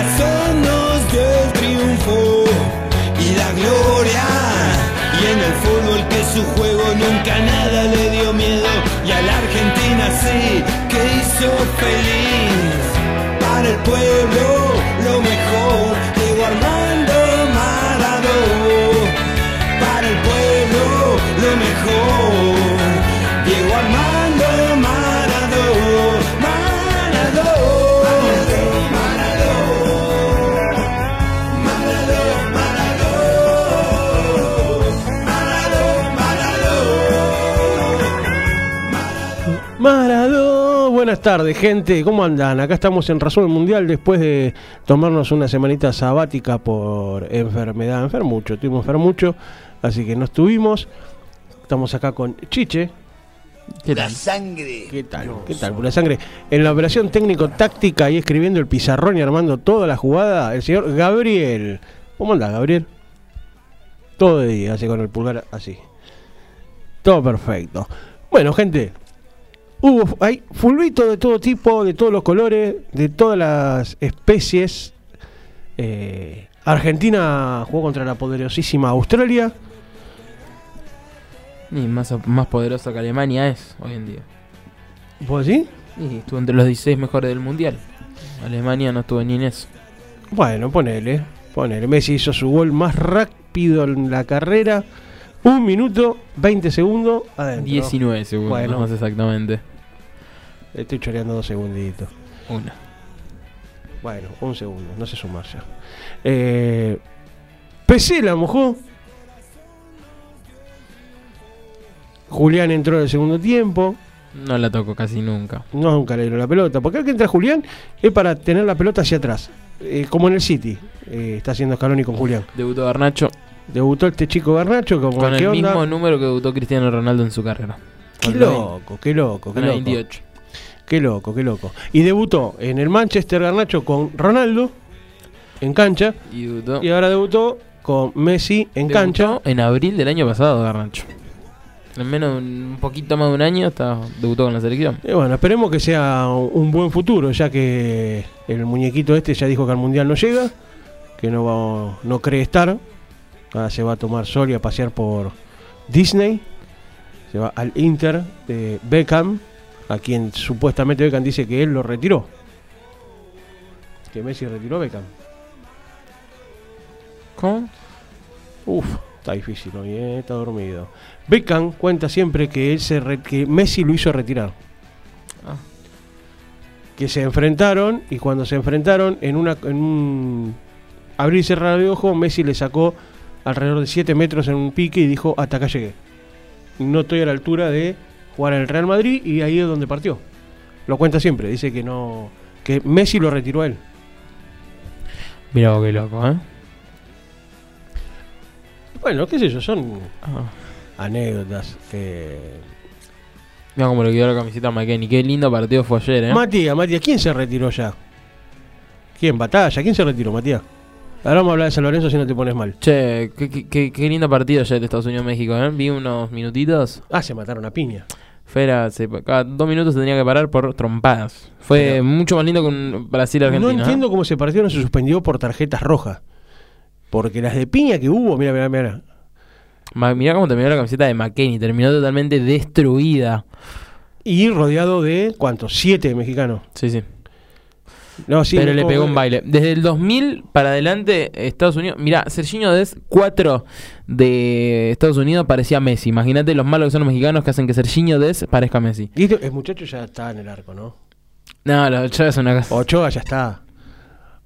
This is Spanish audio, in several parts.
Corazón nos dio el triunfo y la gloria. Y en el fútbol que su juego nunca nada le dio miedo. Y a la Argentina sí que hizo feliz. Para el pueblo lo mejor, Diego Armando Maradona. Para el pueblo lo mejor, buenas tardes, gente. ¿Cómo andan? Acá estamos en Razón Mundial después de tomarnos una semanita sabática por enfermedad. Enfermucho, estuvimos enfermucho, así que no estuvimos. Estamos acá con Chiche. ¿Qué tal? sangre. ¿Qué tal? ¿Qué tal? Pura sangre. En la operación técnico-táctica y escribiendo el pizarrón y armando toda la jugada, el señor Gabriel. ¿Cómo anda, Gabriel? Todo de día, así con el pulgar así. Todo perfecto. Bueno, gente, hubo hay fulbito de todo tipo, de todos los colores, de todas las especies. Eh, Argentina jugó contra la poderosísima Australia. Y más, más poderosa que Alemania es hoy en día. ¿Vos decís? Y estuvo entre los 16 mejores del mundial. Alemania no estuvo ni en eso. Bueno, ponele, ponele. Messi hizo su gol más rápido en la carrera. Un minuto, 20 segundos, adentro. 19 segundos, Bueno. más exactamente. Estoy choreando dos segunditos. Una. Bueno, un segundo, no sé sumar ya. Eh, PC la mojó. Julián entró en el segundo tiempo. No la toco casi nunca. No, nunca le dieron la pelota. Porque al que entra Julián es para tener la pelota hacia atrás. Eh, como en el City. eh, está haciendo Scaloni con Julián. Debutó Garnacho Debutó este chico Garnacho. Como, con ¿qué el onda? mismo número que debutó Cristiano Ronaldo en su carrera. Qué loco, qué loco, qué loco. 28. Qué loco, qué loco. Y debutó en el Manchester Garnacho con Ronaldo en cancha. Y debutó, Y ahora debutó con Messi en debutó cancha. en abril del año pasado, Garnacho. En menos un poquito más de un año está, debutó con la selección. Y bueno, esperemos que sea un un buen futuro, ya que el muñequito este ya dijo que al Mundial no llega, que no, va, no cree estar. Ahora se va a tomar sol y a pasear por Disney. Se va al Inter de Beckham, a quien supuestamente Beckham dice que él lo retiró. Que Messi retiró a Beckham. ¿Cómo? Uf, está difícil hoy, eh, está dormido. Beckham cuenta siempre que él se re- que Messi lo hizo retirar. Ah. Que se enfrentaron y cuando se enfrentaron en una en un abrir y cerrar de ojo, Messi le sacó alrededor de 7 metros en un pique y dijo, hasta acá llegué. No estoy a la altura de jugar en el Real Madrid y ahí es donde partió. Lo cuenta siempre, dice que no que Messi lo retiró a él. Mira qué loco, ¿eh? Bueno, qué sé yo, son Ah. anécdotas que Mira cómo le quedó la camiseta a McKenny. Qué lindo partido fue ayer, ¿eh? Matías, Matías, ¿quién se retiró ya? ¿Quién? ¿Batalla? ¿Quién se retiró, Matías? Ahora vamos a hablar de San Lorenzo si no te pones mal. Che, qué, qué- qué- qué lindo partido ayer de Estados Unidos-México, ¿eh? Vi unos minutitos. Ah, se mataron a piña. Fera, se- cada dos minutos se tenía que parar por trompadas. Fue Pero- mucho más lindo que un Brasil-Argentina. No ¿eh? entiendo cómo ese partido no se suspendió por tarjetas rojas. Porque las de piña que hubo, mira, mira, mira. Mirá cómo terminó la camiseta de McKenny. Terminó totalmente destruida. Y rodeado de, ¿cuántos? Siete mexicanos. Sí, sí. No, sí, Pero le pegó un baile. Desde el 2000 para adelante, Estados Unidos. Mirá, Serginho Des, 4 de Estados Unidos parecía Messi. Imagínate los malos que son los mexicanos que hacen que Serginho Des parezca Messi. Y el muchacho ya está en el arco, ¿no? No, la Ochoa es una cosa. Ochoa ya está.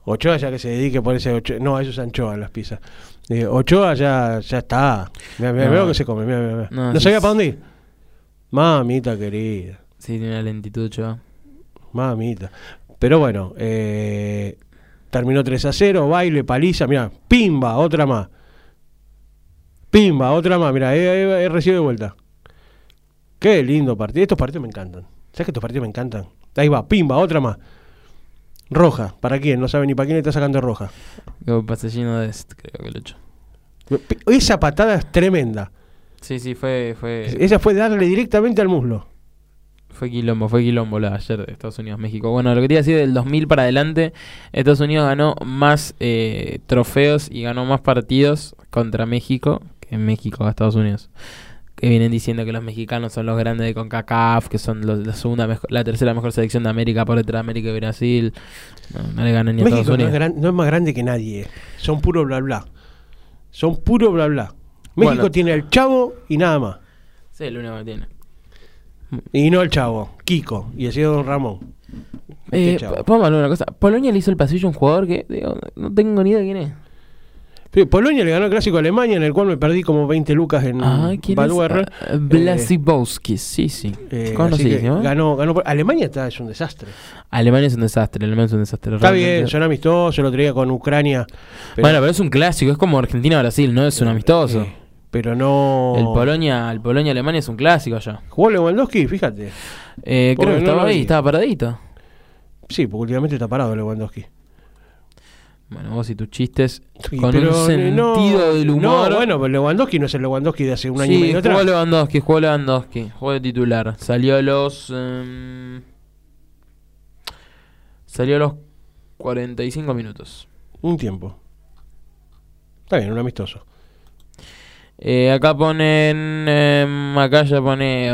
Ochoa ya que se dedique por ese Ochoa. No, eso es anchoa las pizzas. Eh, Ochoa ya, ya está. Mira, mira, No. lo que se come. Mira, mira, mira. No, No, sí, sabía sí. para dónde ir. Mamita querida. Sí, tiene una lentitud, chaval. Mamita. Pero bueno, eh, terminó 3 a 0, baile, paliza, mira, pimba, otra más. Pimba, otra más, mira, he, recibido de vuelta. Qué lindo partido. Estos partidos me encantan. ¿Sabes que estos partidos me encantan? Ahí va, pimba, otra más. Roja, ¿para quién? No sabe ni para quién le está sacando roja. pase lleno de este, creo que lo he hecho. Esa patada es tremenda. Sí, sí, fue, fue. Esa fue darle directamente al muslo. Fue quilombo, fue quilombo la ayer de Estados Unidos, México. Bueno, lo que quería decir del 2000 para adelante, Estados Unidos ganó más eh, trofeos y ganó más partidos contra México que México a Estados Unidos. Que vienen diciendo que los mexicanos son los grandes de CONCACAF, que son la segunda la tercera mejor selección de América por detrás de América y Brasil. No, le ganan ni a Estados Unidos. No es, no es, más grande que nadie. Son puro bla bla. Son puro bla bla. México tiene al chavo y nada más. Sí, lo único que tiene. Y no el chavo, Kiko, y así Don Ramón. Eh, Vamos a una cosa. Polonia le hizo el pasillo a un jugador que no tengo ni idea de quién es. Polonia le ganó el clásico a Alemania, en el cual me perdí como 20 lucas en ah, ¿quién es? Ah, Blasibowski, sí, sí. Eh, ganó, ganó, Alemania está, es un desastre. Alemania es un desastre, Alemania es un desastre. Está bien, son amistosos, lo traía con Ucrania. Bueno, pero es un clásico, es como Argentina-Brasil, no es un amistoso. Eh, pero no. El Polonia, el Polonia Alemania es un clásico ya. ¿Jugó Lewandowski? Fíjate. Eh, creo que estaba ahí, estaba paradito. Sí, porque últimamente está parado Lewandowski. Bueno, vos y tus chistes con un sentido del humor. No, bueno, pero Lewandowski no es el Lewandowski de hace un año y medio atrás. Jugó Lewandowski, jugó Lewandowski, jugó de titular. Salió a los. Um, salió a los 45 minutos. Un tiempo. Está bien, un amistoso. Eh, acá ponen eh, Macaya pone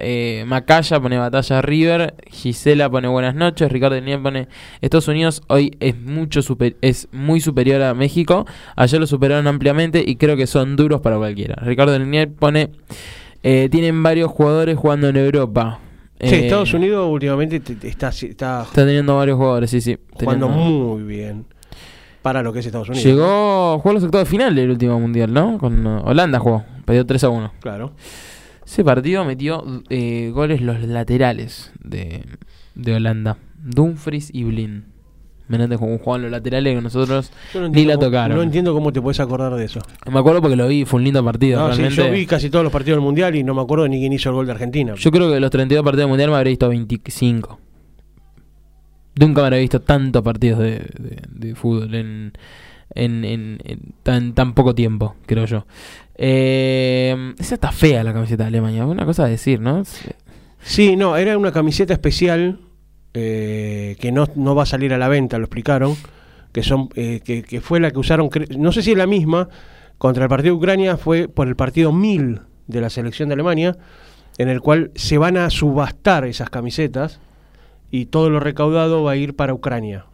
eh, Macaya pone batalla River, Gisela pone buenas noches, Ricardo Niel pone Estados Unidos hoy es mucho super, es muy superior a México, ayer lo superaron ampliamente y creo que son duros para cualquiera. Ricardo Niel pone eh, tienen varios jugadores jugando en Europa. Sí, Estados Unidos últimamente está, está, está teniendo varios jugadores, sí, sí. Jugando muy bien para lo que es Estados Unidos. Llegó, jugó los octavos de final del último mundial, ¿no? Con uh, Holanda jugó, perdió 3 a 1. Claro. Ese partido metió eh, goles los laterales de, de Holanda, Dumfries y Blin. Menante jugaban los laterales que nosotros ni la tocaron. No entiendo cómo te puedes acordar de eso. Me acuerdo porque lo vi, fue un lindo partido. No, sí, yo vi casi todos los partidos del Mundial y no me acuerdo ni quién hizo el gol de Argentina. Yo creo que de los 32 partidos del Mundial me habría visto 25. Nunca me había visto tantos partidos de, fútbol en, en, tan, tan poco tiempo, creo yo. Eh, esa está fea la camiseta de Alemania, una cosa a decir, ¿no? Sí, no, era una camiseta especial eh, que no, no va a salir a la venta, lo explicaron, que, son, eh, que, que, fue la que usaron, no sé si es la misma, contra el partido de Ucrania, fue por el partido 1000 de la selección de Alemania, en el cual se van a subastar esas camisetas y todo lo recaudado va a ir para Ucrania.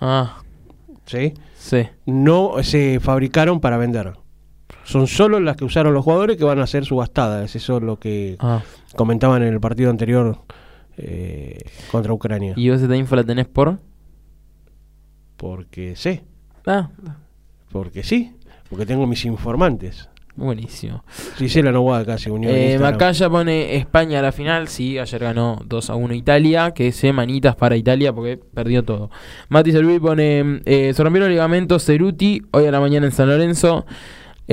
Ah. ¿Sí? Sí. No se fabricaron para vender. Son solo las que usaron los jugadores que van a ser subastadas. Eso es lo que ah. comentaban en el partido anterior eh, contra Ucrania. ¿Y vos esta info la tenés por? Porque sé. Ah. Porque sí. Porque tengo mis informantes. Buenísimo. Gisela Noguada casi unió. Eh, Macaya pone España a la final. Sí, ayer ganó 2 a 1 Italia. Que se manitas para Italia porque perdió todo. Mati Servi pone: eh, Se rompieron los ligamentos Ceruti hoy a la mañana en San Lorenzo.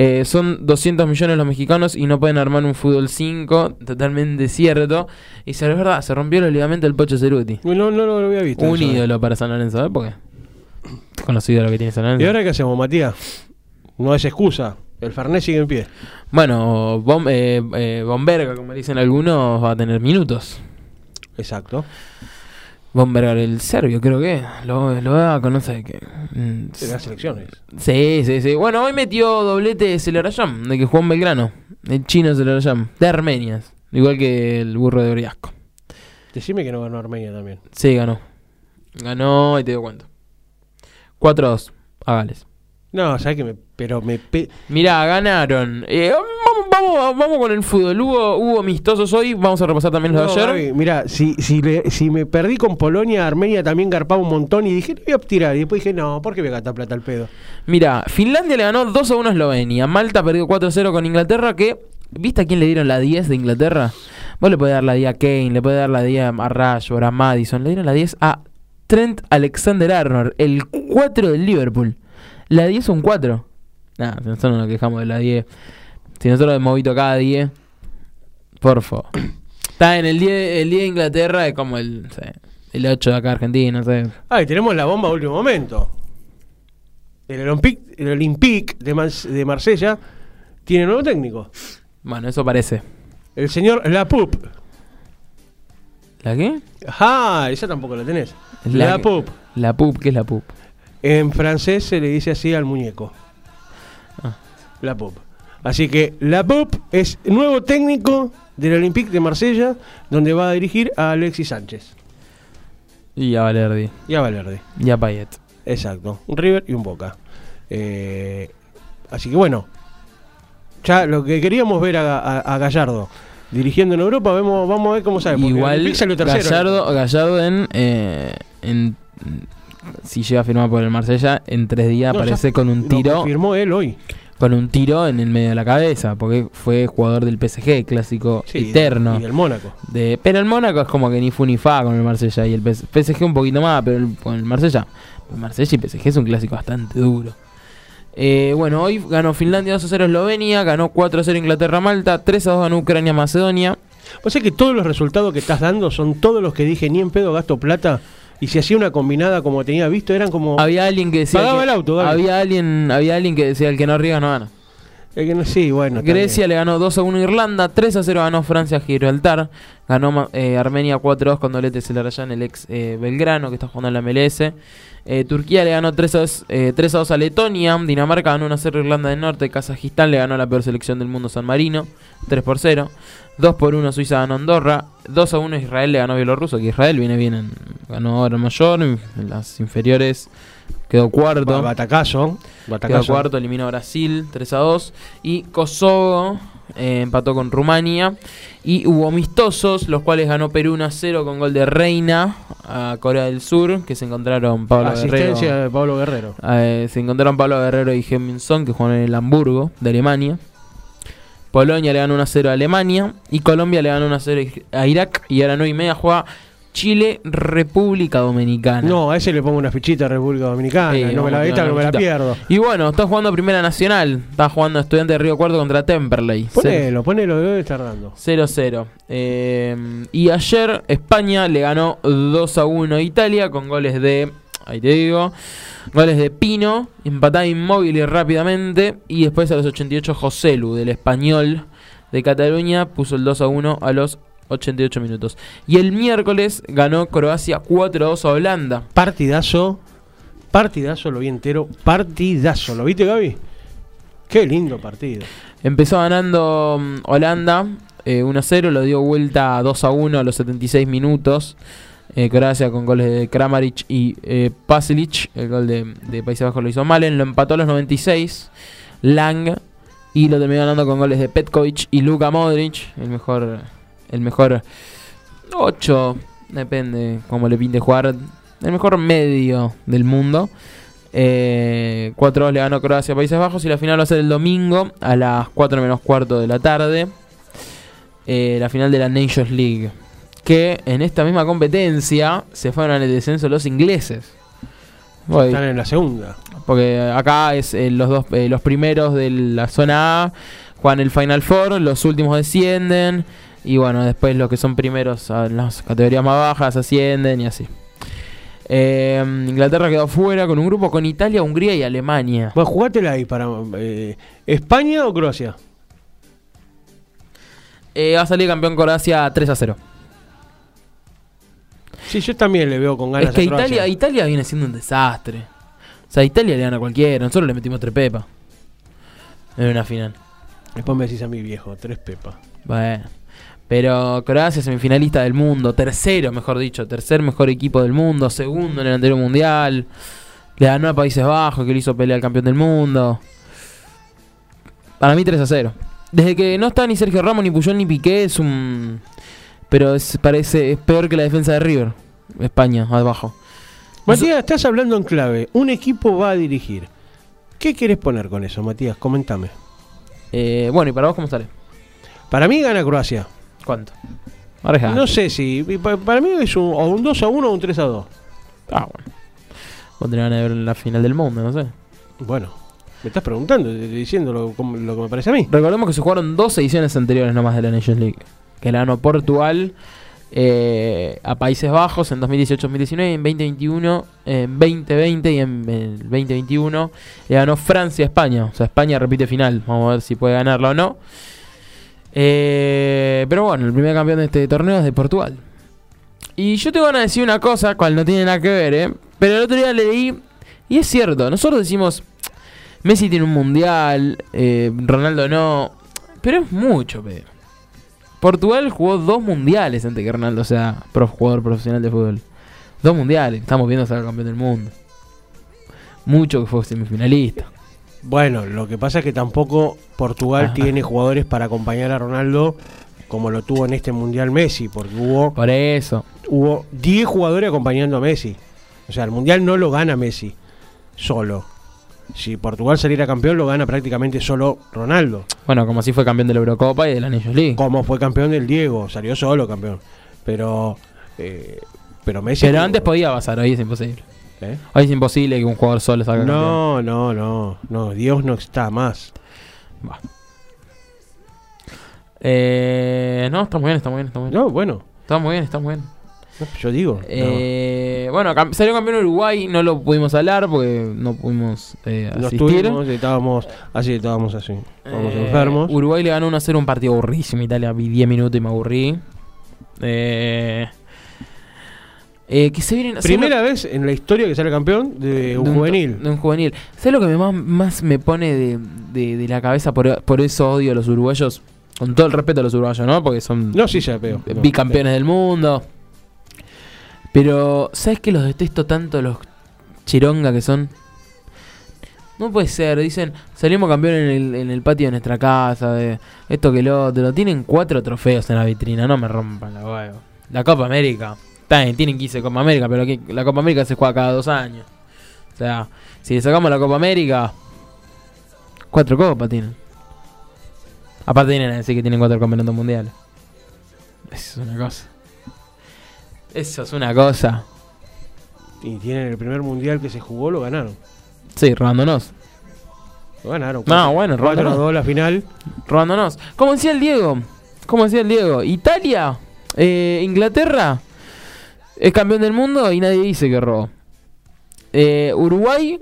Eh, son 200 millones los mexicanos y no pueden armar un fútbol 5, totalmente cierto. Y es verdad, se rompió los ligamentos del Pocho Ceruti. No, no, no, lo había visto. Un ídolo para San Lorenzo, ¿eh? Porque conocido lo que tiene San Lorenzo. ¿Y ahora qué hacemos, Matías? No es excusa. El Farnés sigue en pie. Bueno, eh, eh, Bomberga, como dicen algunos, va a tener minutos. Exacto. Bomberga, el serbio, creo que. Lo, lo va a conocer. Que, mm, de las selecciones. Sí, sí, sí. Bueno, hoy metió doblete de Celarayán, de que jugó en Belgrano. El chino Celarayán, de Armenia. Igual que el burro de Oriasco. Decime que no ganó Armenia también. Sí, ganó. Ganó y te doy cuenta. 4-2 a Gales. No, sabes que me. Pero me. Mirá, ganaron. Eh, vamos, vamos, con el fútbol. Hubo, hubo amistosos hoy. Vamos a repasar también los de ayer. mira, si, si, si me perdí con Polonia, Armenia también garpaba un montón. Y dije, no voy a tirar. Y después dije, no, ¿por qué voy a gastar plata al pedo? Mira, Finlandia le ganó 2 a 1 a Eslovenia. Malta perdió 4 a 0 con Inglaterra. Que ¿Viste a quién le dieron la 10 de Inglaterra? Vos le podés dar la 10 a Kane, le podés dar la 10 a Rashford, a Madison. Le dieron la 10 a Trent Alexander Arnold, el 4 del Liverpool. La 10 es un 4. Nah, nosotros no nos quejamos de la 10. Si nosotros hemos visto cada 10, por favor. Está en el 10, el 10 de Inglaterra, es como el, el 8 de acá Argentina, no sé. Ah, y tenemos la bomba a último momento. El Olympique, el Olympique de, de Marsella tiene nuevo técnico. Bueno, eso parece. El señor Lapup. ¿La qué? Ah, esa tampoco la tenés. La- Lapup. La pup, ¿qué es la pup? En francés se le dice así al muñeco. Ah. La Pop. Así que la Pop es nuevo técnico del Olympique de Marsella, donde va a dirigir a Alexis Sánchez Y a Valerdi. y a Valverde. Y a Payet. Exacto. Un River y un Boca. Eh, así que bueno, ya lo que queríamos ver a, a- a Gallardo dirigiendo en Europa, vemos, vamos a ver cómo sale. Igual. Gallardo, Gallardo en, eh, en si llega a firmar por el Marsella en tres días No, ya aparece con un tiro confirmó él hoy. con un tiro en el medio de la cabeza porque fue jugador del PSG clásico Sí, eterno Y del Mónaco. de pero el Mónaco es como que ni fu ni fa con el Marsella y el PS PSG un poquito más pero el- con el Marsella el Marsella y PSG es un clásico bastante duro Eh, bueno, hoy ganó Finlandia 2 a 0 Eslovenia, ganó 4 a 0 Inglaterra Malta, 3 a 2 ganó Ucrania Macedonia. O sea que todos los resultados que estás dando son todos los que dije, ni en pedo gasto plata. Y si hacía una combinada como tenía visto, eran como. Había alguien que decía Pagaba que- el auto, dale. había alguien, había alguien que decía el que no arriesga no gana. Eh, sí, bueno. Grecia bien. le ganó 2 a 1 a Irlanda, 3 a 0 ganó Francia a Gibraltar, ganó eh, Armenia 4 a 2 con doblete Celarayán, el ex eh, Belgrano que está jugando en la MLS. Eh, Turquía le ganó 3 a, 2, eh, 3 a 2 a Letonia, Dinamarca ganó 1 a 0 a Irlanda del Norte, Kazajistán le ganó a la peor selección del mundo San Marino, 3 por 0. 2 por 1 Suiza ganó a Andorra, 2 a 1 Israel le ganó a Bielorruso, que Israel viene bien, en- ganó ahora mayor, en las inferiores quedó cuarto. Ba- Batacazo. Quedó cuarto, eliminó a Brasil 3 a 2. Y Kosovo eh, empató con Rumania. Y hubo amistosos, los cuales ganó Perú 1 a 0 con gol de Reina a Corea del Sur, que se encontraron Pablo Asistencia Guerrero. de Pablo Guerrero. eh, se encontraron Pablo Guerrero y Son que jugaron en el Hamburgo de Alemania. Polonia le ganó 1 a 0 a Alemania. Y Colombia le ganó 1 a 0 a Irak. Y a las 9 y media juega Chile, República Dominicana. No, a ese le pongo una fichita a República Dominicana. No me la a esta, poner no me la pierdo. Y bueno, está jugando Primera Nacional. Está jugando Estudiante de Río Cuarto contra Temperley. Ponelo, ponelo, debe estar dando. 0-0. Eh, y ayer España le ganó 2 a 1 a Italia con goles de. Ahí te digo. Goles de Pino, empataba inmóvil y rápidamente. Y después a los 88 Joselu, del español de Cataluña, puso el 2 a 1 a los 88 minutos. Y el miércoles ganó Croacia 4 a 2 a Holanda. Partidazo. Partidazo, lo vi entero. Partidazo. ¿Lo viste, Gaby? Qué lindo partido. Empezó ganando mm, Holanda eh, 1 a 0, lo dio vuelta 2 a 1 a los 76 minutos. Eh, Croacia con goles de Kramaric y eh, Pasilic. El gol de, de Países Bajos lo hizo Malen. Lo empató a los 96. Lang. Y lo terminó ganando con goles de Petkovic y Luka Modric. El mejor. El mejor 8. Depende cómo le pinte jugar. El mejor medio del mundo. Eh, 4-2 le ganó Croacia a Países Bajos. Y la final va a ser el domingo a las 4 menos cuarto de la tarde. Eh, la final de la Nations League. Que en esta misma competencia se fueron al descenso los ingleses. Voy. Están en la segunda. Porque acá es eh, los dos eh, los primeros de la zona A juegan el Final Four, los últimos descienden y bueno, después los que son primeros a las categorías más bajas ascienden y así. Eh, Inglaterra quedó fuera con un grupo con Italia, Hungría y Alemania. Bueno, jugátela ahí para. eh, ¿España o Croacia? Eh, va a salir campeón Croacia 3 a 0. Sí, yo también le veo con ganas Es que a Croacia. Italia, Italia viene siendo un desastre. O sea, Italia le gana a cualquiera. Nosotros le metimos tres pepas. En una final. Después me decís a mi viejo, tres pepas. Bueno. Pero Croacia semifinalista del mundo, tercero, mejor dicho, tercer mejor equipo del mundo, segundo en el anterior mundial. Le ganó a Países Bajos, que le hizo pelea al campeón del mundo. Para mí 3 a 0. Desde que no está ni Sergio Ramos, ni Puyol, ni Piqué, es un... Pero es, parece, es peor que la defensa de River. España, abajo. Matías, estás hablando en clave. Un equipo va a dirigir. ¿Qué quieres poner con eso, Matías? Coméntame. Eh, bueno, ¿y para vos cómo sale? Para mí gana Croacia. ¿Cuánto? No sé si. pa- Para mí es un, o un 2 a 1 o un 3 a 2. Ah, bueno. Ganas de ver la final del mundo, no sé. Bueno, me estás preguntando, diciendo lo, lo que me parece a mí. Recordemos que se jugaron dos ediciones anteriores nomás de la Nations League. Que la ganó Portugal eh, a Países Bajos en 2018-2019, en 2021, en 2020 y en el 2021 le ganó Francia a España. O sea, España repite final. Vamos a ver si puede ganarla o no. Eh, pero bueno, el primer campeón de este torneo es de Portugal. Y yo te van a decir una cosa, cual no tiene nada que ver, ¿eh? Pero el otro día leí, y es cierto, nosotros decimos, Messi tiene un mundial, eh, Ronaldo no, pero es mucho, pe. Portugal jugó dos mundiales antes que Ronaldo sea pro- jugador profesional de fútbol. Dos mundiales, estamos viendo ser campeón del mundo. Mucho que fue semifinalista. Bueno, lo que pasa es que tampoco Portugal Ajá. tiene jugadores para acompañar a Ronaldo como lo tuvo en este Mundial Messi, porque hubo Por eso. hubo 10 jugadores acompañando a Messi. O sea, el Mundial no lo gana Messi solo. Si Portugal saliera campeón, lo gana prácticamente solo Ronaldo. Bueno, como si fue campeón de la Eurocopa y de la Nations League. Como fue campeón del Diego, salió solo campeón. Pero eh, pero Messi Pero antes podía pasar, hoy es imposible. ¿Eh? Hoy es imposible que un jugador solo salga campeón. No, no, no, no, Dios no está más. Va. Eh, no, está muy bien, está muy bien, está muy bien. No, bueno, Está muy bien, está muy bien. no, yo digo. no. Eh, Bueno, cam- salió campeón Uruguay, no lo pudimos hablar porque no pudimos eh, Nos asistir. tuvimos, estábamos así, estábamos así, estábamos Eh, enfermos. Uruguay le ganó 1 a 0 un partido aburrísimo. Italia vi 10 minutos y me aburrí. Eh, eh, que se vienen ¿sabes Primera vez en la historia que sale campeón de un de juvenil. De un juvenil. ¿Sabes lo que me más, más me pone de, de- de la cabeza? Por, por eso odio a los uruguayos. Con todo el respeto a los uruguayos, ¿no? Porque son No, sí, ya veo. no. bicampeones del mundo. Pero, ¿sabes que los detesto tanto los chironga que son? No puede ser, dicen, salimos campeones en el, en el patio de nuestra casa, de esto que lo otro. Tienen cuatro trofeos en la vitrina, no me rompan la huevo. La Copa América, está tienen 15 Copa América, pero que la Copa América se juega cada dos años. O sea, si le sacamos la Copa América, cuatro copas tienen. Aparte vienen a decir que tienen cuatro campeonatos mundiales. Eso es una cosa. Eso es una cosa. Y tienen el primer mundial que se jugó, lo ganaron. Sí, robándonos. Lo ganaron. No, bueno, 4 a robándonos. 2 la final. Robándonos. Como decía el Diego. Como decía el Diego. Italia, eh, Inglaterra es campeón del mundo y nadie dice que robó. Eh, Uruguay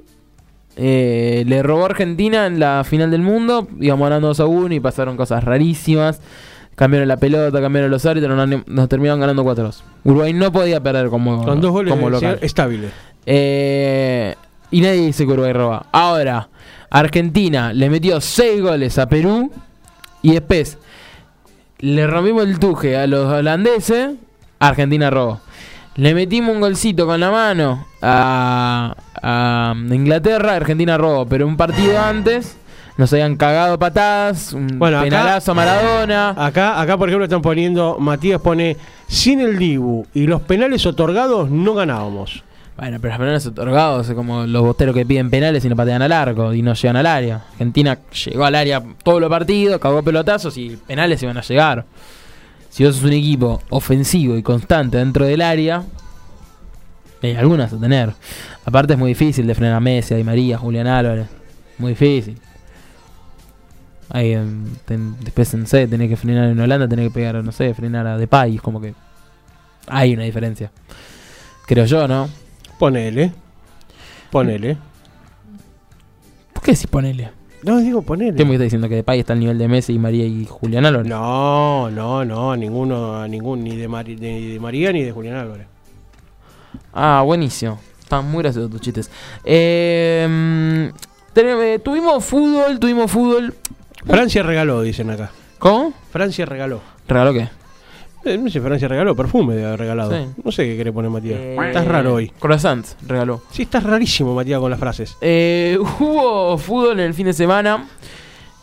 eh, le robó a Argentina en la final del mundo. Íbamos ganando 2 a 1 y pasaron cosas rarísimas. Cambiaron la pelota, cambiaron los árbitros, nos, nos terminaron ganando 4 2. Uruguay no podía perder como, Con dos goles como local. estables. Eh, y nadie dice que Uruguay roba. Ahora, Argentina le metió 6 goles a Perú. Y después le rompimos el tuje a los holandeses. Argentina robó. Le metimos un golcito con la mano a, a Inglaterra. Argentina robó. Pero un partido antes nos habían cagado patadas. Un Bueno, acá- penalazo a Maradona. Acá, acá, por ejemplo, están poniendo, Matías pone, sin el Dibu y los penales otorgados no ganábamos. Bueno, pero los penales otorgados es como los bosteros que piden penales y no patean al arco y no llegan al área. Argentina llegó al área todos los partidos, cagó pelotazos y penales iban a llegar. Si vos sos un equipo ofensivo y constante dentro del área, hay algunas a tener. Aparte es muy difícil de frenar a Messi, a Di María, a Julián Álvarez. Muy difícil. Ahí, em, ten- después en C tenés que frenar en Holanda, tenés que pegar, no sé, frenar a Depay. Es como que hay una diferencia. Creo yo, ¿no? Ponele. Ponele. ¿Por qué si ponele? No, digo ponele. ¿Qué me está diciendo que Depay está al nivel de Messi y María y Julián Álvarez? No, no, no, ninguno, ningún, ni de, Mari- ni de María ni de Julián Álvarez. Ah, buenísimo. Están muy graciosos tus chistes. Tenemos- eh, tuvimos fútbol, tuvimos fútbol. Francia regaló, dicen acá. ¿Cómo? Francia regaló. ¿Regaló qué? Eh, no sé, Francia regaló, perfume de haber regalado. Sí. No sé qué quiere poner Matías. Eh, Estás raro hoy. Croissant, regaló. Sí, estás rarísimo, Matías, con las frases. Eh, hubo fútbol en el fin de semana.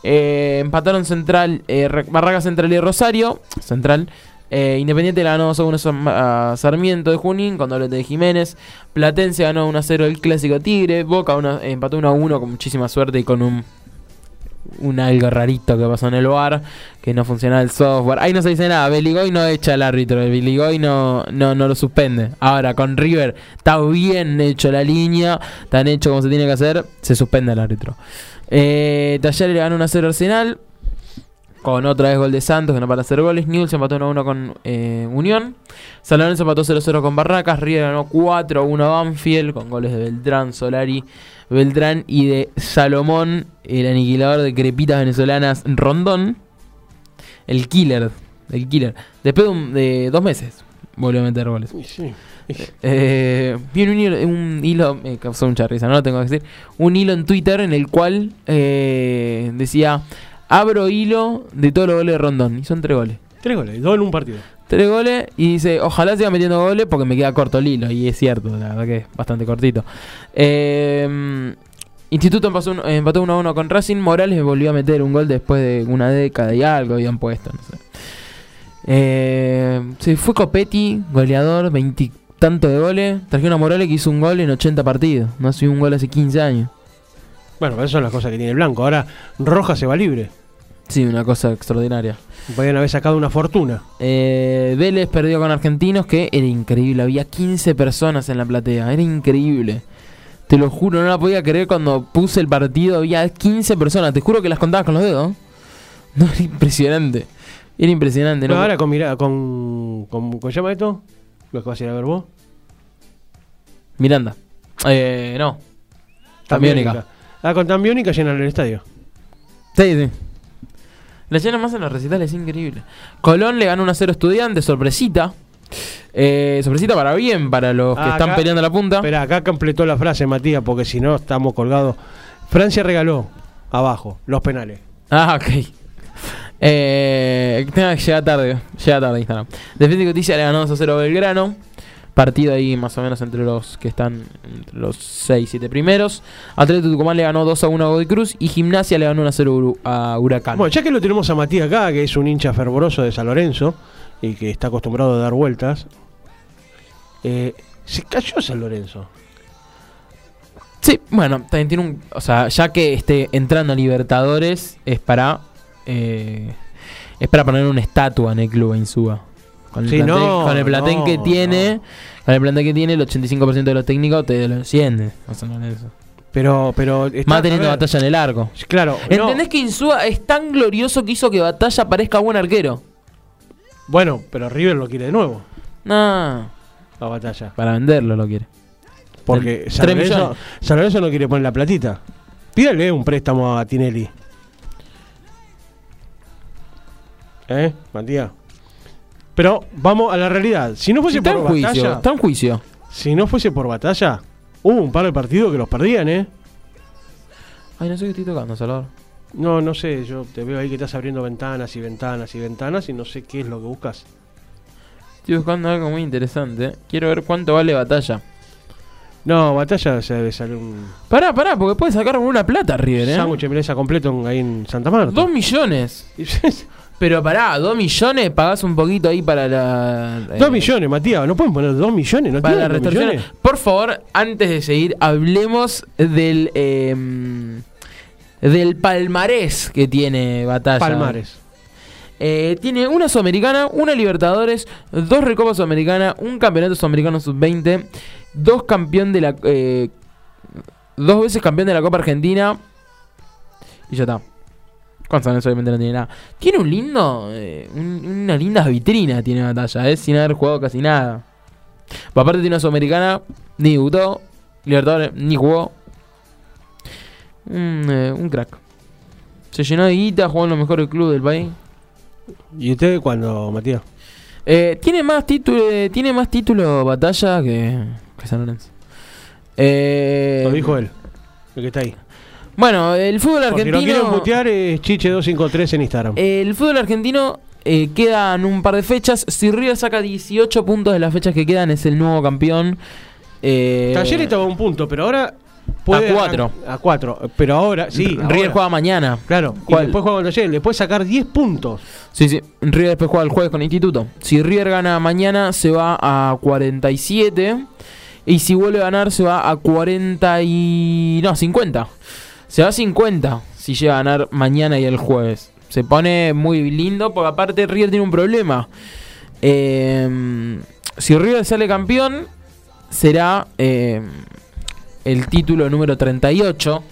Eh, empataron Central, eh, Barraca Central y Rosario. Central. Eh, Independiente ganó 2 a 1 Sam- a Sarmiento de Junín con doblete de Jiménez. Platense ganó 1 a 0 el clásico Tigre. Boca una- empató 1 a 1 con muchísima suerte y con un un algo rarito que pasó en el bar, que no funcionaba el software. Ahí no se dice nada, Beligoy no echa al árbitro, el Beligoy no, no, no lo suspende. Ahora, con River, está bien hecho la línea, tan hecho como se tiene que hacer, se suspende al árbitro. Eh, Talleres le ganó 1-0 Arsenal, con otra vez gol de Santos, que no para hacer goles. Newell's empató 1-1 con eh, Unión. San Lorenzo empató 0-0 con Barracas. River ganó 4-1 a Banfield, con goles de Beltrán, Solari, Beltrán y de Salomón, el aniquilador de crepitas venezolanas, Rondón. El killer, el killer. Después de, un- de dos meses, volvió a meter goles. Sí. Eh, vi un hilo, un hilo, me causó mucha risa, no lo tengo que decir. Un hilo en Twitter en el cual eh, decía: Abro hilo de todos los goles de Rondón. Y son tres goles. Tres goles, dos en un partido. Tres goles y dice: Ojalá siga metiendo goles porque me queda corto el hilo. Y es cierto, la verdad que es bastante cortito. Eh, Instituto empató un- empató 1-1 con Racing. Morales volvió a meter un gol después de una década y algo habían puesto, no sé. Eh, se fue Copetti, goleador, veintitantos de goles. Trajeron a Morales que hizo un gol en 80 partidos. No ha sido un gol hace 15 años. Bueno, esas son las cosas que tiene el blanco. Ahora Roja se va libre. Sí, una cosa extraordinaria. Podrían haber sacado una fortuna. Eh, Vélez perdió con Argentinos, que era increíble. Había 15 personas en la platea. Era increíble. Te lo juro, no la podía creer cuando puse el partido. Había 15 personas. Te juro que las contabas con los dedos. No, era impresionante. Era impresionante. No, no- ahora con, mira, con, con. ¿Cómo se llama esto? Lo que vas a ir a ver vos. Miranda. Eh, no. Tambiónica. Ah, con Tambiónica llenan el estadio. Sí, sí. La llena más en los recitales, es increíble. Colón le ganó 1-0 a Estudiantes, sorpresita. Eh, sorpresita para bien, para los que Ah, están acá- peleando la punta. Espera, acá completó la frase, Matías, porque si no estamos colgados. Francia regaló abajo los penales. Ah, ok. Eh, llegar tarde. Llega tarde Instagram. Defensa y Justicia le ganó 2 a 0 a Belgrano. Partido ahí más o menos entre los que están entre los 6 7 primeros. Atlético Tucumán le ganó 2 a 1 a Godoy Cruz. Y Gimnasia le ganó 1 a 0 a Huracán. Bueno, ya que lo tenemos a Matías acá, que es un hincha fervoroso de San Lorenzo y que está acostumbrado a dar vueltas, eh, se cayó San Lorenzo. Sí, bueno, también tiene un. O sea, ya que esté entrando a Libertadores, es para. eh, es para poner una estatua en el club Insúa. Con el Sí, plantel, no, con el plantel no, que tiene. no. Con el plantel que tiene, el 85% de los técnicos te lo enciende. O eso. Pero, pero. está- Más teniendo batalla en el arco. Claro. ¿Entendés que Insúa es tan glorioso que hizo que Batalla parezca buen arquero? Bueno, pero River lo quiere de nuevo, No, la batalla. para venderlo lo quiere. Porque San Lorenzo, millones. San Lorenzo no quiere poner la platita. Pídale un préstamo a Tinelli. ¿Eh, Matías? Pero vamos a la realidad. Si no fuese está por en juicio, batalla, está en juicio. si no fuese por batalla, hubo un par de partidos que los perdían, ¿eh? Ay, no sé qué estoy tocando, Salvador. No, no sé, yo te veo ahí que estás abriendo ventanas y ventanas y ventanas y no sé qué es lo que buscas. Estoy buscando algo muy interesante. Quiero ver cuánto vale Batalla. No, batalla se debe salir un Pará, pará, porque puede sacar una plata River, ¿eh? sándwich de completo ahí en Santa Marta. Dos millones. Pero pará, dos millones pagás un poquito ahí para la. eh, Dos millones, Matías, ¿no pueden poner dos millones? ¿No Para la millones? Por favor, antes de seguir, hablemos del. eh, del palmarés que tiene Batalla. Palmares. Eh, tiene una Sudamericana, una Libertadores, dos Recopas Sudamericana, un Campeonato Sudamericano Sub-20, dos campeón de la. eh, dos veces campeón de la Copa Argentina. Y ya está. Cuántos años obviamente no tiene nada. Tiene un lindo. eh, un- una linda vitrina tiene batalla, eh, sin haber jugado casi nada. Pero aparte tiene una Sudamericana, ni debutó. Libertadores, ni jugó. Un, eh, un crack. Se llenó de guita, jugó en los mejores clubes del país. ¿Y usted cuándo, Matías? Eh, tiene más título, tiene más título batalla que, que San Lorenzo. Eh, Lo dijo él, el que está ahí. Bueno, el fútbol Por si lo quieren argentino. putear, es Chiche253 en Instagram. el fútbol argentino eh, quedan un par de fechas. Si River saca 18 puntos de las fechas que quedan, es el nuevo campeón. Eh, Taller estaba a un punto, pero ahora. puede A cuatro. A cuatro. Pero ahora, sí. River ahora. juega mañana. Claro, y después juega con Taller. Le puede sacar 10 puntos. Sí, sí. River después juega el jueves con Instituto. Si River gana mañana, se va a 47. Y si vuelve a ganar, se va a 40 y. No, 50. Se va a 50. si llega a ganar mañana y el jueves. Se pone muy lindo porque aparte River tiene un problema. Eh, si River sale campeón, será eh, el título número 38.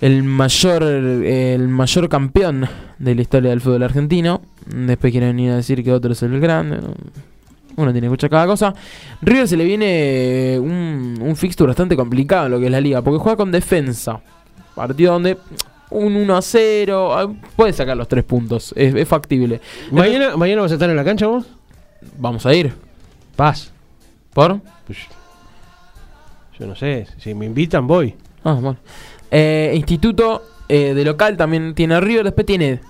El mayor, el mayor campeón de la historia del fútbol argentino. Después quieren venir a decir que otro es el grande. Uno tiene que escuchar cada cosa. River se le viene un, un fixture bastante complicado en lo que es la liga. Porque juega con defensa. Partido donde un 1 a 0. ah, Puede sacar los tres puntos. Es, es factible. ¿Mañana, ¿Mañana vas a estar en la cancha vos? Vamos a ir. Paz. ¿Por? Pues, yo no sé, si me invitan voy. Ah, bueno. Eh, instituto eh, de local también tiene River. Después tiene.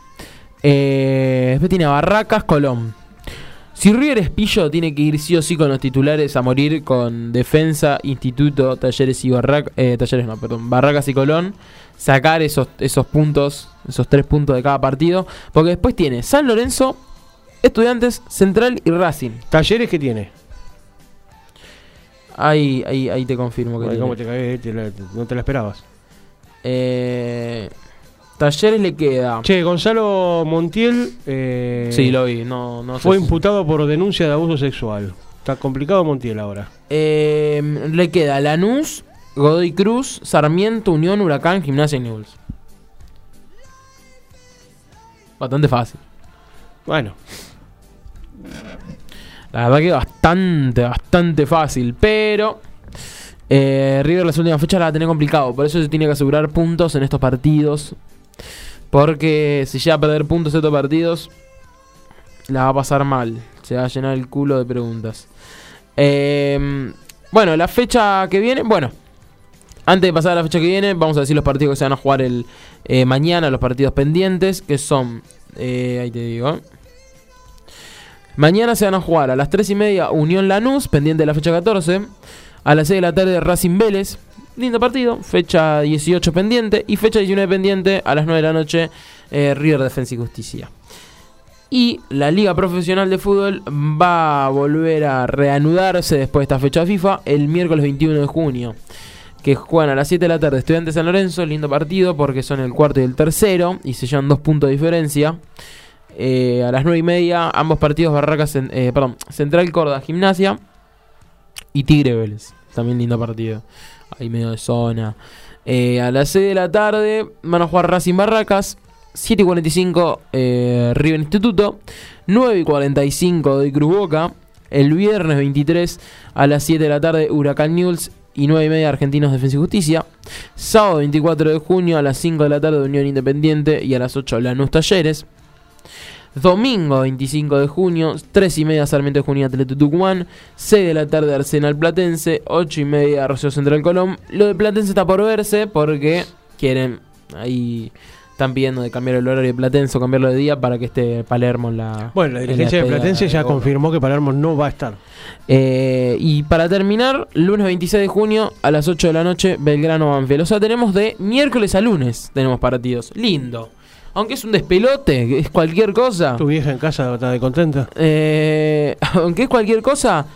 eh, después tiene Barracas, Colón. Si River es pillo, tiene que ir sí o sí con los titulares a morir con Defensa, Instituto, Talleres y Barracas. talleres no, perdón. Barracas y Colón. Sacar esos, esos puntos, esos tres puntos de cada partido. Porque después tiene San Lorenzo, Estudiantes, Central y Racing. ¿Talleres qué tiene? Ahí, ahí, ahí te confirmo que Ay, tiene. ¿Cómo te cagué? Te la- te- no te la esperabas. Eh, Talleres le queda. Che, Gonzalo Montiel eh, Sí, lo vi. No, no sé fue si- imputado por denuncia de abuso sexual. Está complicado Montiel ahora. Eh, le queda Lanús, Godoy Cruz, Sarmiento, Unión, Huracán, Gimnasia y Newell's. Bastante fácil. Bueno, La verdad que bastante, bastante fácil. Pero eh, River las últimas fechas la va a tener complicado. Por eso se tiene que asegurar puntos en estos partidos. Porque si llega a perder puntos estos partidos, la va a pasar mal. Se va a llenar el culo de preguntas. Eh, bueno, la fecha que viene. Bueno, antes de pasar a la fecha que viene, vamos a decir los partidos que se van a jugar el eh, mañana, los partidos pendientes, que son. eh, ahí te digo. Mañana se van a jugar a las 3 y media Unión Lanús, pendiente de la fecha 14. A las 6 de la tarde Racing Vélez. Lindo partido. Fecha 18 pendiente. Y fecha 19 pendiente a las 9 de la noche eh, River Defensa y Justicia. Y la Liga Profesional de Fútbol va a volver a reanudarse después de esta fecha FIFA el miércoles 21 de junio. Que juegan a las 7 de la tarde Estudiantes San Lorenzo. Lindo partido porque son el cuarto y el tercero. Y se llevan dos puntos de diferencia. Eh, a las 9 y media, ambos partidos Barracas, eh, perdón, Central Córdoba, Gimnasia y Tigre Vélez. También lindo partido. Ahí medio de zona. Eh, a las 6 de la tarde van a jugar Racing Barracas. 7 y 45 eh, River Instituto. 9 y 45 de Cruz Boca. El viernes 23 a las 7 de la tarde Huracán News y 9 y media Argentinos Defensa y Justicia. Sábado 24 de junio a las 5 de la tarde Unión Independiente y a las 8 Lanús Talleres. Domingo 25 de junio, 3 y media Sarmiento de Junín Atlético Tucumán, 6 de la tarde Arsenal Platense, 8 y media Rosario Central Colón. Lo de Platense está por verse porque quieren, ahí están pidiendo de cambiar el horario de Platense o cambiarlo de día para que esté Palermo en la... bueno, la en dirigencia de Platense ya confirmó que Palermo no va a estar. Eh, y para terminar, lunes 26 de junio a las 8 de la noche, Belgrano Banfield. O sea, tenemos de miércoles a lunes, tenemos partidos. Lindo. Aunque es un despelote, es cualquier cosa. Tu vieja en casa está de contenta. Eh, aunque es cualquier cosa,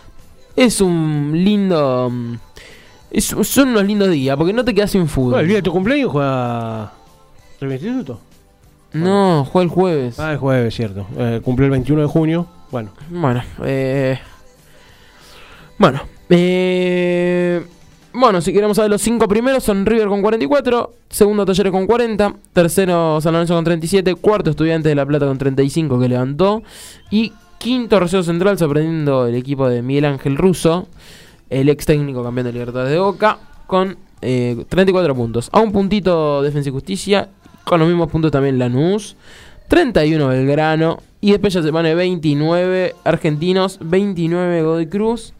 es un lindo. mm, es- son unos lindos días, porque no te quedas sin Bueno, el fútbol. día de tu cumpleaños juega el instituto. No, juega el jueves. Ah, el jueves, cierto. Eh, cumplió el 21 de junio. Bueno, Bueno, eh. Bueno, eh. Bueno, si queremos saber los cinco primeros son River con 44, segundo Talleres con 40, tercero San Lorenzo con 37, cuarto Estudiantes de La Plata con 35 que levantó y quinto Rosario Central sorprendiendo el equipo de Miguel Ángel Russo, el ex técnico campeón de Libertadores de Boca, con eh, 34 puntos. A un puntito Defensa y Justicia, con los mismos puntos también Lanús, 31 Belgrano y después ya se pone 29 Argentinos, 29 Godoy Cruz.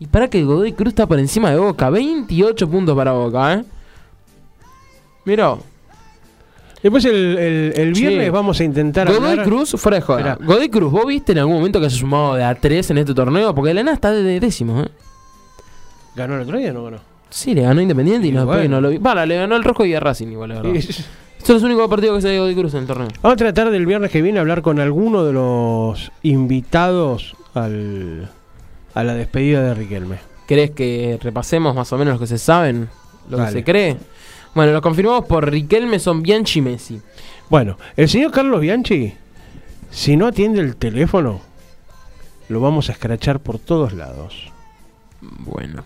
Y para que Godoy Cruz está por encima de Boca, 28 puntos para Boca, ¿eh? Mira, después el, el- el viernes vamos a intentar Godoy hablar- Cruz, fuera de joda. Esperá. Godoy Cruz, ¿vos viste en algún momento que se sumado de A3 en este torneo? Porque la nada está de décimo, ¿eh? ¿Ganó el otro día o no ganó? Sí, le ganó Independiente y, Y no, después bueno. no lo vi. Vale, le ganó el Rojo y a Racing igual, la verdad. Y- Estos son los únicos partidos que se dio Godoy Cruz en el torneo. Vamos a tratar del viernes que viene a hablar con alguno de los invitados al, a la despedida de Riquelme. ¿Querés que repasemos más o menos lo que se saben? Lo que se cree. Bueno, los confirmamos por Riquelme, son Bianchi y Messi. Bueno, el señor Carlos Bianchi, si no atiende el teléfono, lo vamos a escrachar por todos lados. Bueno,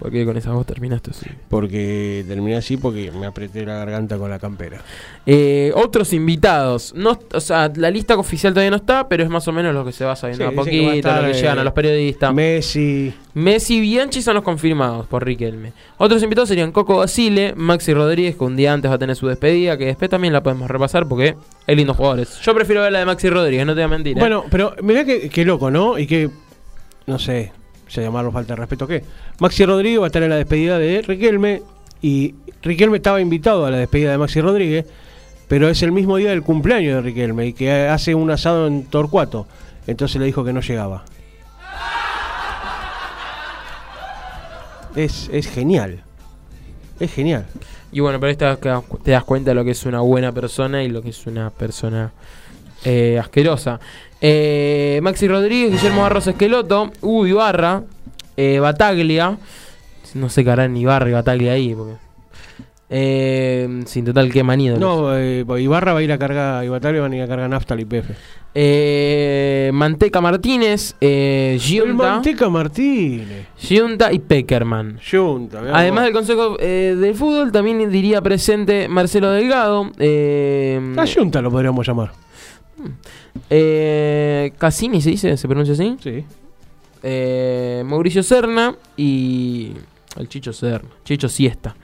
¿por qué con esa voz terminaste así? Porque terminé así porque me apreté la garganta con la campera. Eh, otros invitados. No, o sea, la lista oficial todavía no está, pero es más o menos lo que se va sabiendo Sí, a que poquito, estar, lo que llegan eh, a los periodistas. Messi, Messi y Bianchi son los confirmados por Riquelme. Otros invitados serían Coco Basile, Maxi Rodríguez, que un día antes va a tener su despedida, que después también la podemos repasar porque hay lindos jugadores. Yo prefiero ver la de Maxi Rodríguez, no te voy a mentir. ¿eh? Bueno, pero mirá que, que loco, ¿no? Y que, no sé, se llamarlo falta de respeto, ¿qué? Maxi Rodríguez va a estar en la despedida de Riquelme y Riquelme estaba invitado a la despedida de Maxi Rodríguez, pero es el mismo día del cumpleaños de Riquelme y que hace un asado en Torcuato. Entonces le dijo que no llegaba. Es, es genial. Es genial. Y bueno, pero das, te das cuenta de lo que es una buena persona y lo que es una persona eh, asquerosa. Eh, Maxi Rodríguez, Guillermo Barros Esqueloto, Hugo Ibarra, eh, Bataglia. No sé qué harán Ibarra y Bataglia ahí. Porque, eh, sin total, qué manido. No, Ibarra va a ir a cargar, Ibataglia van a ir a cargar nafta al IPF. Eh, Manteca Martínez, eh, El Giunta, Manteca Martínez. Giunta y Peckerman. Mi Además del Consejo eh, del Fútbol, también diría presente Marcelo Delgado. Eh, La Junta lo podríamos llamar. Eh, Cassini se dice, se pronuncia así. Sí. Eh, Mauricio Serna y. El Chicho Serna, Chicho Siesta.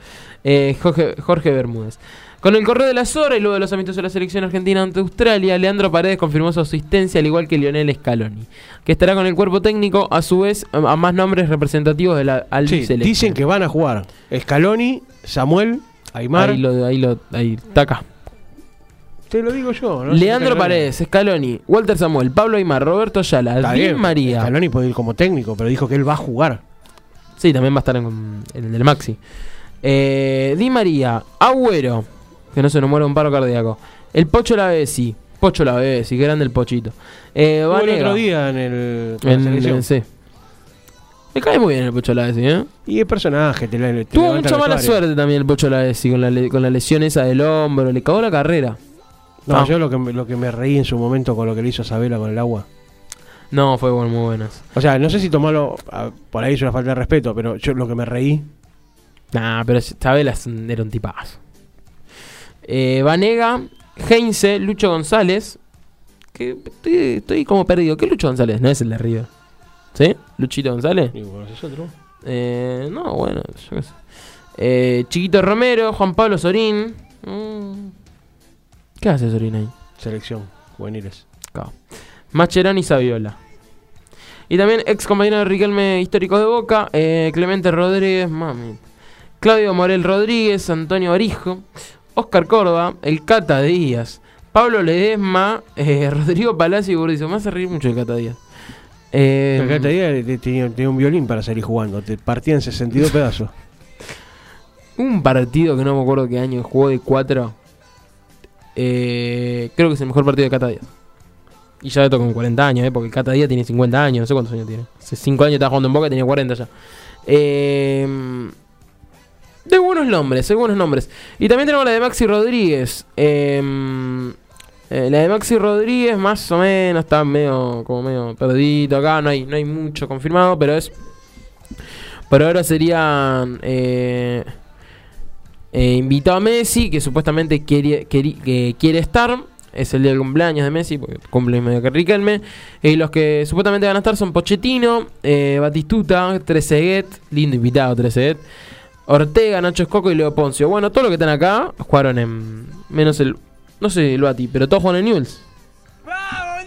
Eh, Jorge, Jorge Bermúdez. Con el correo de las horas y luego de los amistosos de la selección argentina ante Australia, Leandro Paredes confirmó su asistencia, al igual que Lionel Scaloni, que estará con el cuerpo técnico, a su vez, a a más nombres representativos de la al Sí, dicen que van a jugar Scaloni, Samuel, Aymar. Ahí lo, ahí lo, ahí, taca. Te lo digo yo. ¿no? Leandro Scaloni. Paredes, Scaloni, Walter Samuel, Pablo Aymar, Roberto Ayala, bien, María. Scaloni puede ir como técnico, pero dijo que él va a jugar. Sí, también va a estar en, en el del Maxi. Eh, Di María, Agüero, que no se nos muera un paro cardíaco. El Pocho Lavesi, Pocho Lavesi, qué grande el Pochito. Eh, el otro día en el. la en, en C. Me cae muy bien el Pocho Lavesi, ¿eh? Y el personaje, te, te Tuvo mucha mala suerte también el Pocho Lavesi con la, con la lesión esa del hombro, le cagó la carrera. No, yo lo que, me- lo que me reí en su momento con lo que le hizo Sabela con el agua. No, fue muy buenas. O sea, no sé si tomarlo. Por ahí es una falta de respeto, pero yo lo que me reí. Nah, pero es un- era un tipazo. Eh, Vanega, Heinze, Lucho González. Que estoy, estoy como perdido. ¿Qué Lucho González? No es el de arriba. ¿Sí? ¿Luchito González? Eh, no, bueno, yo qué sé. Eh, Chiquito Romero, Juan Pablo Sorín. ¿Qué hace Sorín ahí? Selección, juveniles. Cao. Macherán y Saviola. Y también ex compañero de Riquelme histórico de Boca, eh, Clemente Rodríguez, mami. Claudio Morel Rodríguez, Antonio Barijo, Oscar Córdoba, el Cata Díaz, Pablo Ledesma, eh, Rodrigo Palacio y Burdizo. Me hace reír mucho el Cata Díaz. Eh, te diga, te- tenía, tenía un violín para salir jugando. Te partía en 62 pedazos. un partido que no me acuerdo qué año jugó de 4. Eh, creo que es el mejor partido de Cata Díaz. Y ya esto con 40 años, ¿eh? porque Cata Díaz tiene 50 años, no sé cuántos años tiene. Hace 5 años estaba jugando en Boca tenía 40 ya. Eh, de buenos nombres, de buenos nombres. Y también tenemos la de Maxi Rodríguez. Eh, eh, la de Maxi Rodríguez, más o menos, está medio, como medio perdido acá. No hay, no hay mucho confirmado, pero es. Por ahora serían. Eh, eh, invitado a Messi, que supuestamente quiere, que quiere estar. Es el día del cumpleaños de Messi, porque cumple medio que Riquelme. Y los que supuestamente van a estar son Pochettino, eh, Batistuta, Trezeguet, lindo invitado Trezeguet, Ortega, Nacho Escoco y Leo Poncio. Bueno, todos los que están acá jugaron en. Menos el. No sé el Bati, pero todos jugaron en Newell's. ¡Vamos,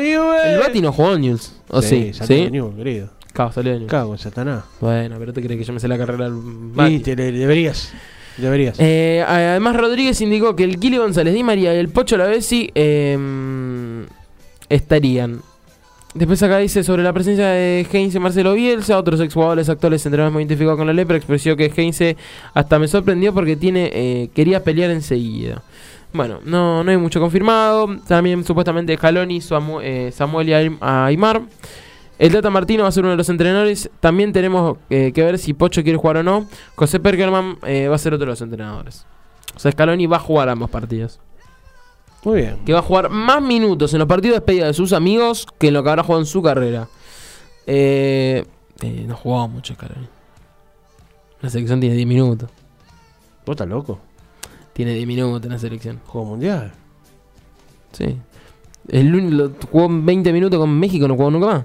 El Bati no jugó en Newell's. ¿O sí? ¿Sí? de Newell's, querido. Claro, salió Newell's. Cago en Satanás. Bueno, pero te crees que yo me sé la carrera Y Bati. te- le- deberías. Deberías. Eh, además, Rodríguez indicó que el Kili González, Di María y el Pocho Lavesi eh, estarían. Después acá dice sobre la presencia de Heinze y Marcelo Bielsa, otros exjugadores actuales entrenadores muy identificados con la lepra, expresó que Heinze hasta me sorprendió porque tiene eh, quería pelear enseguida. Bueno, no, no hay mucho confirmado. También supuestamente Jaloni, Samu- eh, Samuel y Aym- Aymar. El Tata Martino va a ser uno de los entrenadores. También tenemos eh, que ver si Pocho quiere jugar o no. José Perkerman eh, va a ser otro de los entrenadores. O sea, Scaloni va a jugar ambos partidos. Muy bien. Que va a jugar más minutos en los partidos de despedida de sus amigos que en lo que habrá jugado en su carrera. Eh, no jugaba mucho Scaloni. La selección tiene 10 minutos. ¿Vos estás loco? Tiene 10 minutos en la selección. Juego mundial. Sí. El único, jugó 20 minutos con México, no jugó nunca más.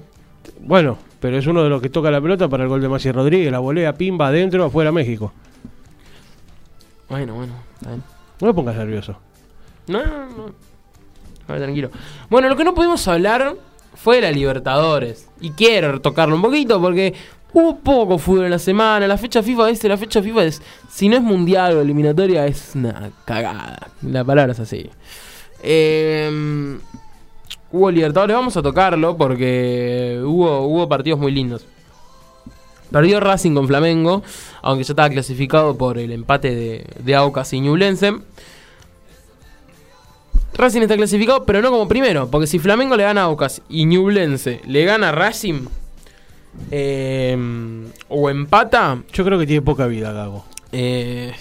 Bueno, pero es uno de los que toca la pelota para el gol de Masi Rodríguez. La volea, pimba, adentro, afuera México. Bueno, bueno, está bien. No me pongas nervioso. No, no, no. A ver, tranquilo. Bueno, lo que no pudimos hablar fue de la Libertadores. Y quiero tocarlo un poquito porque hubo poco fútbol en la semana. La fecha FIFA, este, la fecha FIFA es, si no es mundial o eliminatoria, es una cagada. La palabra es así. Eh, hubo Libertadores, vamos a tocarlo porque hubo, hubo partidos muy lindos. Perdió Racing con Flamengo, aunque ya estaba clasificado por el empate de, de Aucas y Ñublense. Racing está clasificado, pero no como primero, porque si Flamengo le gana a Aucas y Ñublense le gana a Racing eh, o empata, Yo creo que tiene poca vida, Gago. eh,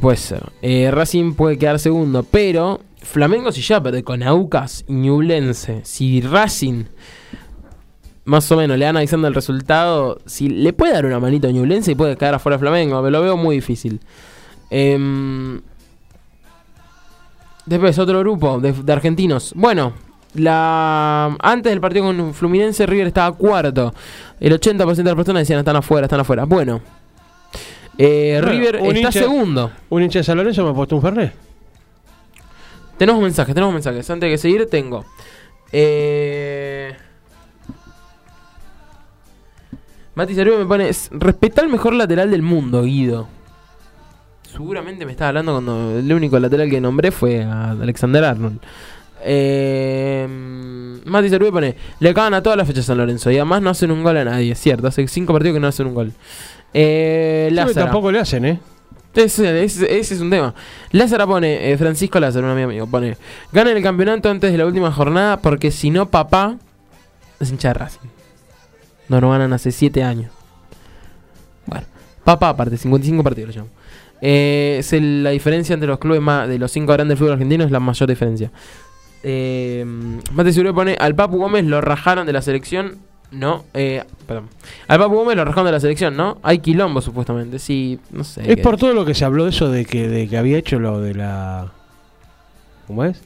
puede ser. Eh, Racing puede quedar segundo, pero Flamengo si ya pierde con Aucas y Ñublense, si Racing más o menos le van avisando el resultado, si le puede dar una manito a Ñublense y puede quedar afuera Flamengo, me lo veo muy difícil. Em, después otro grupo de, de argentinos. Bueno, la antes del partido con Fluminense River estaba cuarto. El 80% de las personas decían están afuera, están afuera. Bueno, eh, Bueno, River está hincha- segundo. Un hincha de San Lorenzo me ha puesto un Fernet. Tenemos mensajes, tenemos mensajes. Antes de seguir, tengo. Eh... Mati Cervero me pone. "Es- Respetá el mejor lateral del mundo, Guido. Seguramente me estaba hablando cuando el único lateral que nombré fue a Alexander Arnold. Eh, Mati Cervero pone. Le acaban a todas las fechas a San Lorenzo y además no hacen un gol a nadie. Cierto, hace cinco partidos que no hacen un gol. Eh, tampoco le hacen, ¿eh? Ese, es un tema. Lázaro pone, eh, Francisco Lázaro, un amigo mío, pone, ganen el campeonato antes de la última jornada porque si no, papá es hincha de Racing. No lo ganan hace 7 años. Bueno, papá aparte, 55 partidos lo llamo. Eh, es la diferencia entre los clubes más, de los 5 grandes del fútbol argentino es la mayor diferencia. Eh, Mate Seguro pone, al Papu Gómez lo rajaron de la selección. No, eh, perdón. Al Papu Gómez lo rajaron de la selección, ¿no? Hay quilombo supuestamente, sí, no sé. Es qué- por todo lo que se habló de eso de que, de que había hecho lo de la. ¿Cómo es?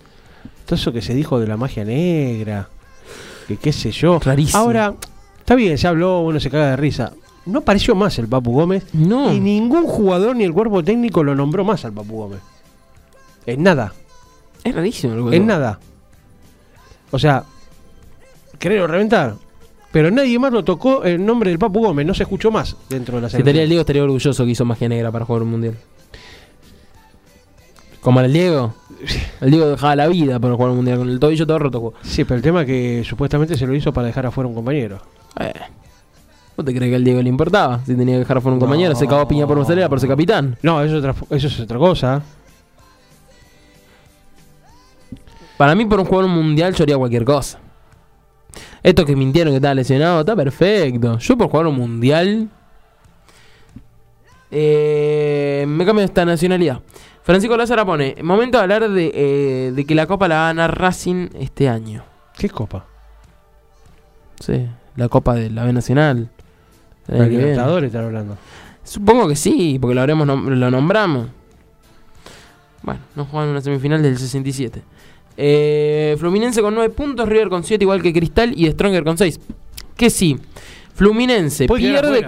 Todo eso que se dijo de la magia negra. Que qué sé yo. Rarísimo. Ahora, está bien, se habló, uno se caga de risa. No apareció más el Papu Gómez. No. Y ningún jugador ni el cuerpo técnico lo nombró más al Papu Gómez. En nada. Es rarísimo. el En nada. O sea, quererlo reventar. Pero nadie más lo tocó el nombre del Papu Gómez. No se escuchó más dentro de la Si estaría el selección. Diego, estaría orgulloso que hizo magia negra para jugar un mundial. Como el Diego. El Diego dejaba la vida para jugar un mundial. Con el tobillo todo roto. Sí, pero el tema es que supuestamente se lo hizo para dejar afuera un compañero. Eh. ¿Vos te crees que al Diego le importaba? Si tenía que dejar fuera un No. compañero, se cagó a piña por Mozzarella por ser capitán. No, eso es otra, eso es otra cosa. Para mí, por un jugador mundial, yo haría cualquier cosa. Estos que mintieron que estaba lesionado, está perfecto. Yo por jugar un mundial. eh, me cambio esta nacionalidad. Francisco Lázaro pone: Momento de hablar de, eh, de que la Copa la va a ganar Racing este año. ¿Qué copa? Sí, la Copa de la B Nacional. La. Libertadores están hablando. Supongo que sí, porque lo, habremos nom- lo nombramos. Bueno, no juegan una semifinal del 67. Eh, Fluminense con 9 puntos, River con 7 igual que Cristal y Stronger con 6. Que sí, Fluminense pierde...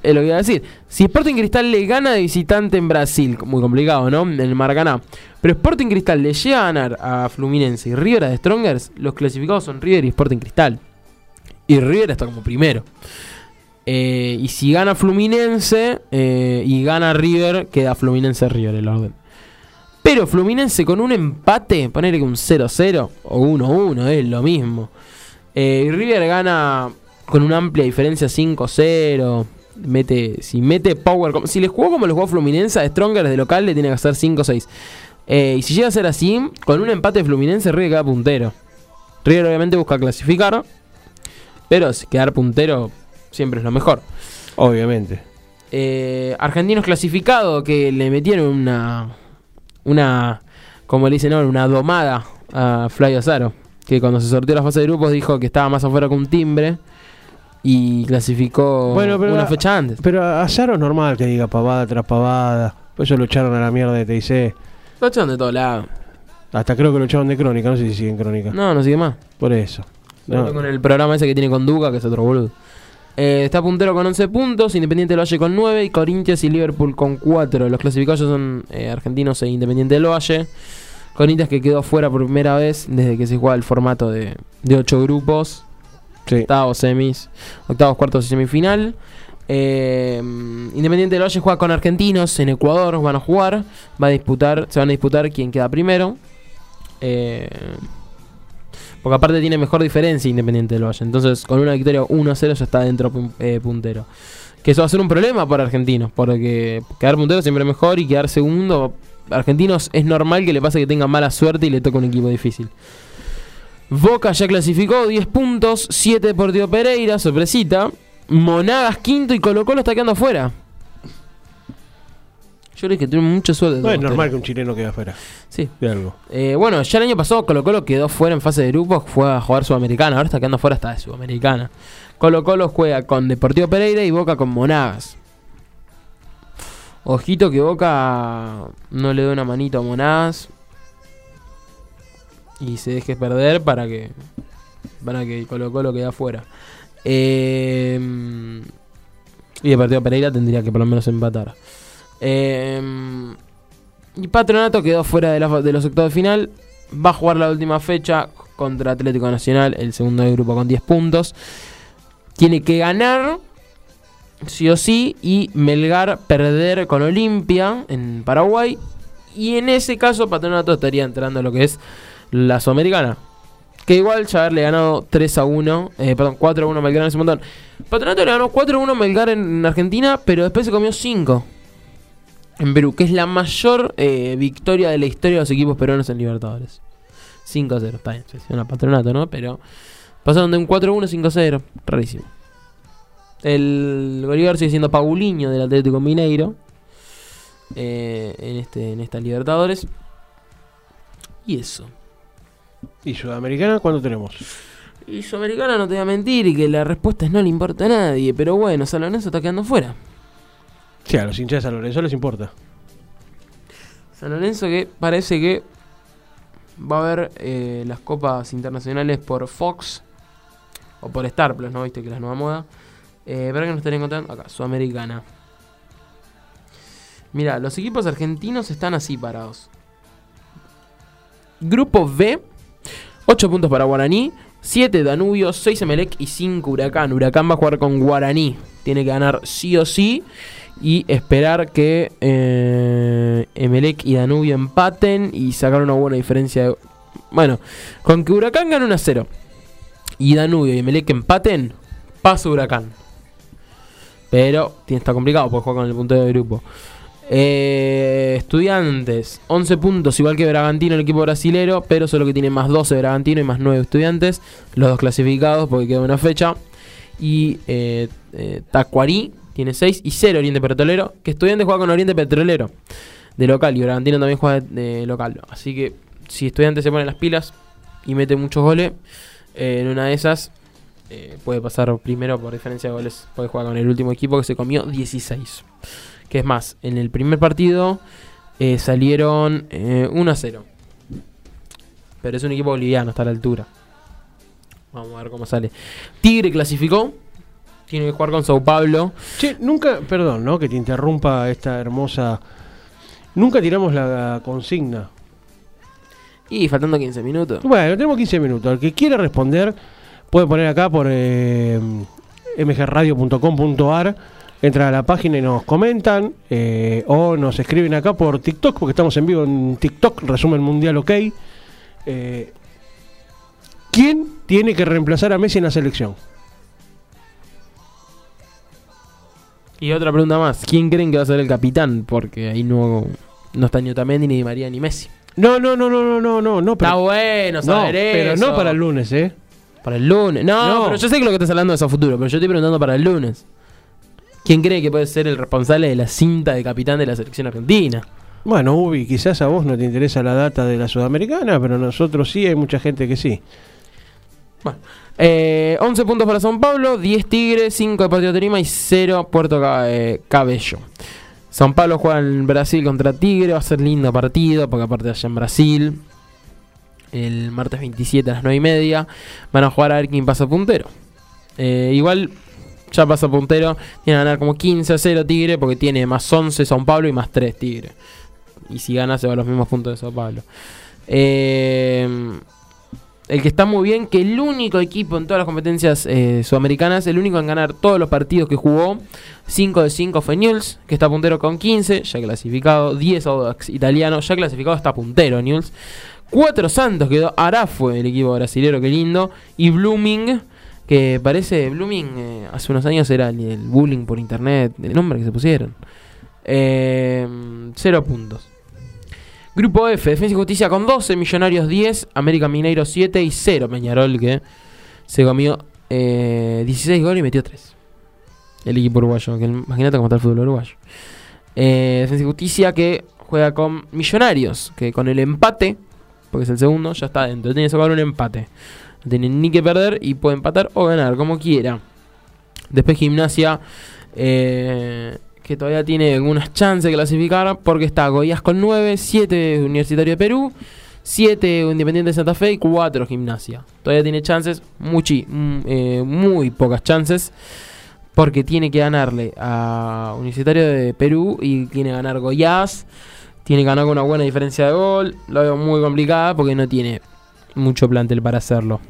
Es lo que iba a decir. Si Sporting Cristal le gana de visitante en Brasil, muy complicado, ¿no? En el Maracaná. Pero Sporting Cristal le llega a ganar a Fluminense y River a The Strongers, los clasificados son River y Sporting Cristal. Y River está como primero. Eh, y si gana Fluminense eh, y gana River, queda Fluminense River el orden. Pero Fluminense con un empate, ponerle un 0-0 o 1-1, es lo mismo. Eh, River gana con una amplia diferencia 5-0. Mete, si mete Power, como- si le jugó como le jugó Fluminense a Stronger de local, le tiene que hacer 5-6. Eh, y si llega a ser así, con un empate Fluminense, River queda puntero. River obviamente busca clasificar Pero si quedar puntero siempre es lo mejor. Obviamente. Eh, argentinos clasificados que le metieron una. Una. Como le dicen ahora, una domada a Fly Azaro. Que cuando se sorteó la fase de grupos dijo que estaba más afuera que un timbre. Y clasificó Bueno, pero una a- fecha antes. Pero a Azaro es normal que diga pavada tras pavada. Por eso lo echaron a la mierda de TIC. Lo echaron de todos lados. Hasta creo que lo echaron de crónica. No sé si sigue en crónica. No, no sigue más. Por eso. No. Con el programa ese que tiene con Duca, que es otro boludo. Eh, está puntero con 11 puntos, Independiente del Valle con 9 y Corinthians y Liverpool con 4. Los clasificados son eh, argentinos e Independiente del Valle. Corinthians que quedó fuera por primera vez desde que se juega el formato de, de 8 grupos, Sí. octavos, semis, octavos, cuartos y semifinal. Eh, Independiente del Valle juega con argentinos en Ecuador, van a jugar, va a disputar, se van a disputar quién queda primero. Eh, porque aparte tiene mejor diferencia Independiente del Valle. Entonces, con una victoria 1-0 ya está dentro eh, puntero. Que eso va a ser un problema para Argentinos. Porque quedar puntero siempre es mejor y quedar segundo. Argentinos es normal que le pase que tenga mala suerte y le toque un equipo difícil. Boca ya clasificó 10 puntos, 7 Deportivo Pereira, sorpresita. Monagas quinto y Colo Colo está quedando afuera. Yo creo que tiene mucha suerte. No es normal ustedes. que un chileno quede afuera Sí. de algo. Eh, bueno, ya el año pasado Colo Colo quedó fuera en fase de grupos, fue a jugar Sudamericana, ahora está quedando fuera hasta de Sudamericana. Colo Colo juega con Deportivo Pereira y Boca con Monagas. Ojito que Boca no le dé una manito a Monagas y se deje perder para que para que Colo Colo quede afuera. Eh, y Deportivo Pereira tendría que por lo menos empatar. Eh, y Patronato quedó fuera de, de los octavos de final. Va a jugar la última fecha contra Atlético Nacional, el segundo del grupo con 10 puntos. Tiene que ganar, sí o sí, y Melgar perder con Olimpia en Paraguay. Y en ese caso, Patronato estaría entrando a lo que es la Sudamericana. Que igual ya haberle ganado 3 a 1, eh, perdón, 4 a 1 a Melgar en ese montón. Patronato le ganó 4 a 1 a Melgar en Argentina, pero después se comió 5 en Perú, que es la mayor eh, victoria de la historia de los equipos peruanos en Libertadores. 5 a 0, está bien, se una patronato, ¿no? Pero pasaron de un 4 a 1 a 5 a 0, rarísimo. El goleador sigue siendo Paulinho del Atlético Mineiro eh, en, este, en esta Libertadores. Y eso. ¿Y Sudamericana cuándo tenemos? Y Sudamericana no te voy a mentir y que la respuesta es no le importa a nadie, pero bueno, San Lorenzo está quedando fuera. Sí, a los hinchas de San Lorenzo les importa. San Lorenzo que parece que va a haber eh, las copas internacionales por Fox o por Star Plus, ¿no? Viste que es la nueva moda. Eh, ¿Para que nos estaría encontrando? Acá, Sudamericana. Mira, los equipos argentinos están así parados. Grupo B, 8 puntos para Guaraní, 7 Danubio, 6 Emelec y 5 Huracán. Huracán va a jugar con Guaraní. Tiene que ganar sí o sí y esperar que eh, Emelec y Danubio empaten y sacar una buena diferencia. Bueno, con que Huracán gane 1 a 0 y Danubio y Emelec empaten, pasa Huracán. Pero está complicado porque juega con el puntero de grupo. Eh, estudiantes, 11 puntos, igual que Bragantino, el equipo brasilero, pero solo que tiene más 12 Bragantino y más 9 estudiantes, los dos clasificados porque queda una fecha. Y eh, Tacuarí tiene 6 y 0 Oriente Petrolero, que estudiantes juega con Oriente Petrolero de local y Bragantino también juega de, local. Así que si estudiantes se pone las pilas y mete muchos goles, eh, en una de esas eh, puede pasar primero por diferencia de goles, puede jugar con el último equipo que se comió 16. Que es más, en el primer partido eh, salieron eh, 1 a 0. Pero es un equipo boliviano, está a la altura. Vamos a ver cómo sale. Tigre clasificó. Tiene que jugar con Sao Paulo. Che, nunca, perdón, ¿no? Que te interrumpa esta hermosa. Nunca tiramos la consigna. Y faltando 15 minutos. Bueno, tenemos 15 minutos. El que quiera responder puede poner acá por eh, mgradio.com.ar. Entra a la página y nos comentan. eh, o nos escriben acá por TikTok, porque estamos en vivo en TikTok, resumen mundial ok. Eh, ¿Quién tiene que reemplazar a Messi en la selección? Y otra pregunta más. ¿Quién creen que va a ser el capitán? Porque ahí no, no está ni Otamendi, ni Di María, ni Messi. No, no, no, no, no, no, no, no. Está Pero, bueno no, saber pero eso. no para el lunes, ¿eh? Para el lunes. No, No. pero yo sé que lo que estás hablando es a futuro, pero yo estoy preguntando para el lunes. ¿Quién cree que puede ser el responsable de la cinta de capitán de la selección argentina? Bueno, Ubi, quizás a vos no te interesa la data de la sudamericana, pero nosotros sí, hay mucha gente que sí. Bueno, eh, 11 puntos para San Pablo, 10 Tigres, 5 Deportivo Tolima y 0 Puerto eh, Cabello. San Pablo juega en Brasil contra Tigre, va a ser lindo partido, porque aparte allá en Brasil, el martes 27 a las 9 y media, van a jugar a ver quién pasa puntero. Eh, igual ya pasa puntero, tiene que ganar como 15 a 0 Tigre, porque tiene más 11 San Pablo y más 3 Tigre. Y si gana se va a los mismos puntos de San Pablo. Eh, el que está muy bien, que el único equipo en todas las competencias eh, sudamericanas, el único en ganar todos los partidos que jugó, 5 de 5 fue Newell's, que está puntero con 15, ya clasificado, 10 Audax italiano, ya clasificado está puntero Newell's. 4 Santos quedó Arafue, el equipo brasilero, que lindo, y Blooming, que parece Blooming eh, hace unos años era el, bullying por internet, el nombre que se pusieron. 0 puntos. Grupo F, Defensa y Justicia con 12, Millonarios 10, América Mineiro 7 y 0 Peñarol que se comió eh, 16 goles y metió 3. El equipo uruguayo, que imagínate cómo está el fútbol uruguayo. Eh, Defensa y Justicia que juega con Millonarios, que con el empate, porque es el segundo, ya está dentro. Tiene que sacar un empate. No tiene ni que perder y puede empatar o ganar, como quiera. Después Gimnasia, eh, que todavía tiene algunas chances de clasificar, porque está Goiás con 9, 7 Universitario de Perú, 7 Independiente de Santa Fe y 4 Gimnasia. Todavía tiene chances, muchi, mm, eh, muy pocas chances, porque tiene que ganarle a Universitario de Perú y tiene que ganar Goiás. Tiene que ganar con una buena diferencia de gol. Lo veo muy complicada porque no tiene mucho plantel para hacerlo.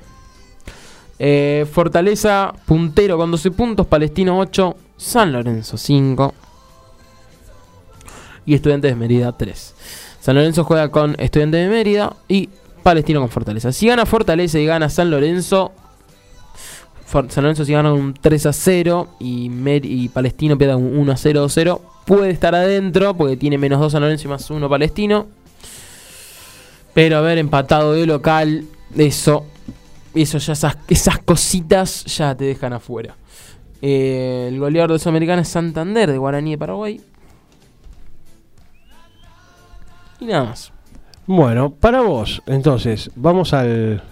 Eh, Fortaleza, puntero con 12 puntos. Palestino 8. San Lorenzo 5. Y Estudiantes de Mérida 3. San Lorenzo juega con Estudiantes de Mérida y Palestino con Fortaleza. Si gana Fortaleza y gana San Lorenzo, For- San Lorenzo si gana un 3 a 0 y, Mer- y Palestino pierde un 1 a 0 o 0, puede estar adentro porque tiene menos 2 San Lorenzo y más 1 Palestino. Pero haber empatado de local, eso, eso ya esas, esas cositas ya te dejan afuera. Eh, el goleador de Sudamericana es Santander de Guaraní de Paraguay. Y nada más. Bueno, para vos, entonces, vamos al...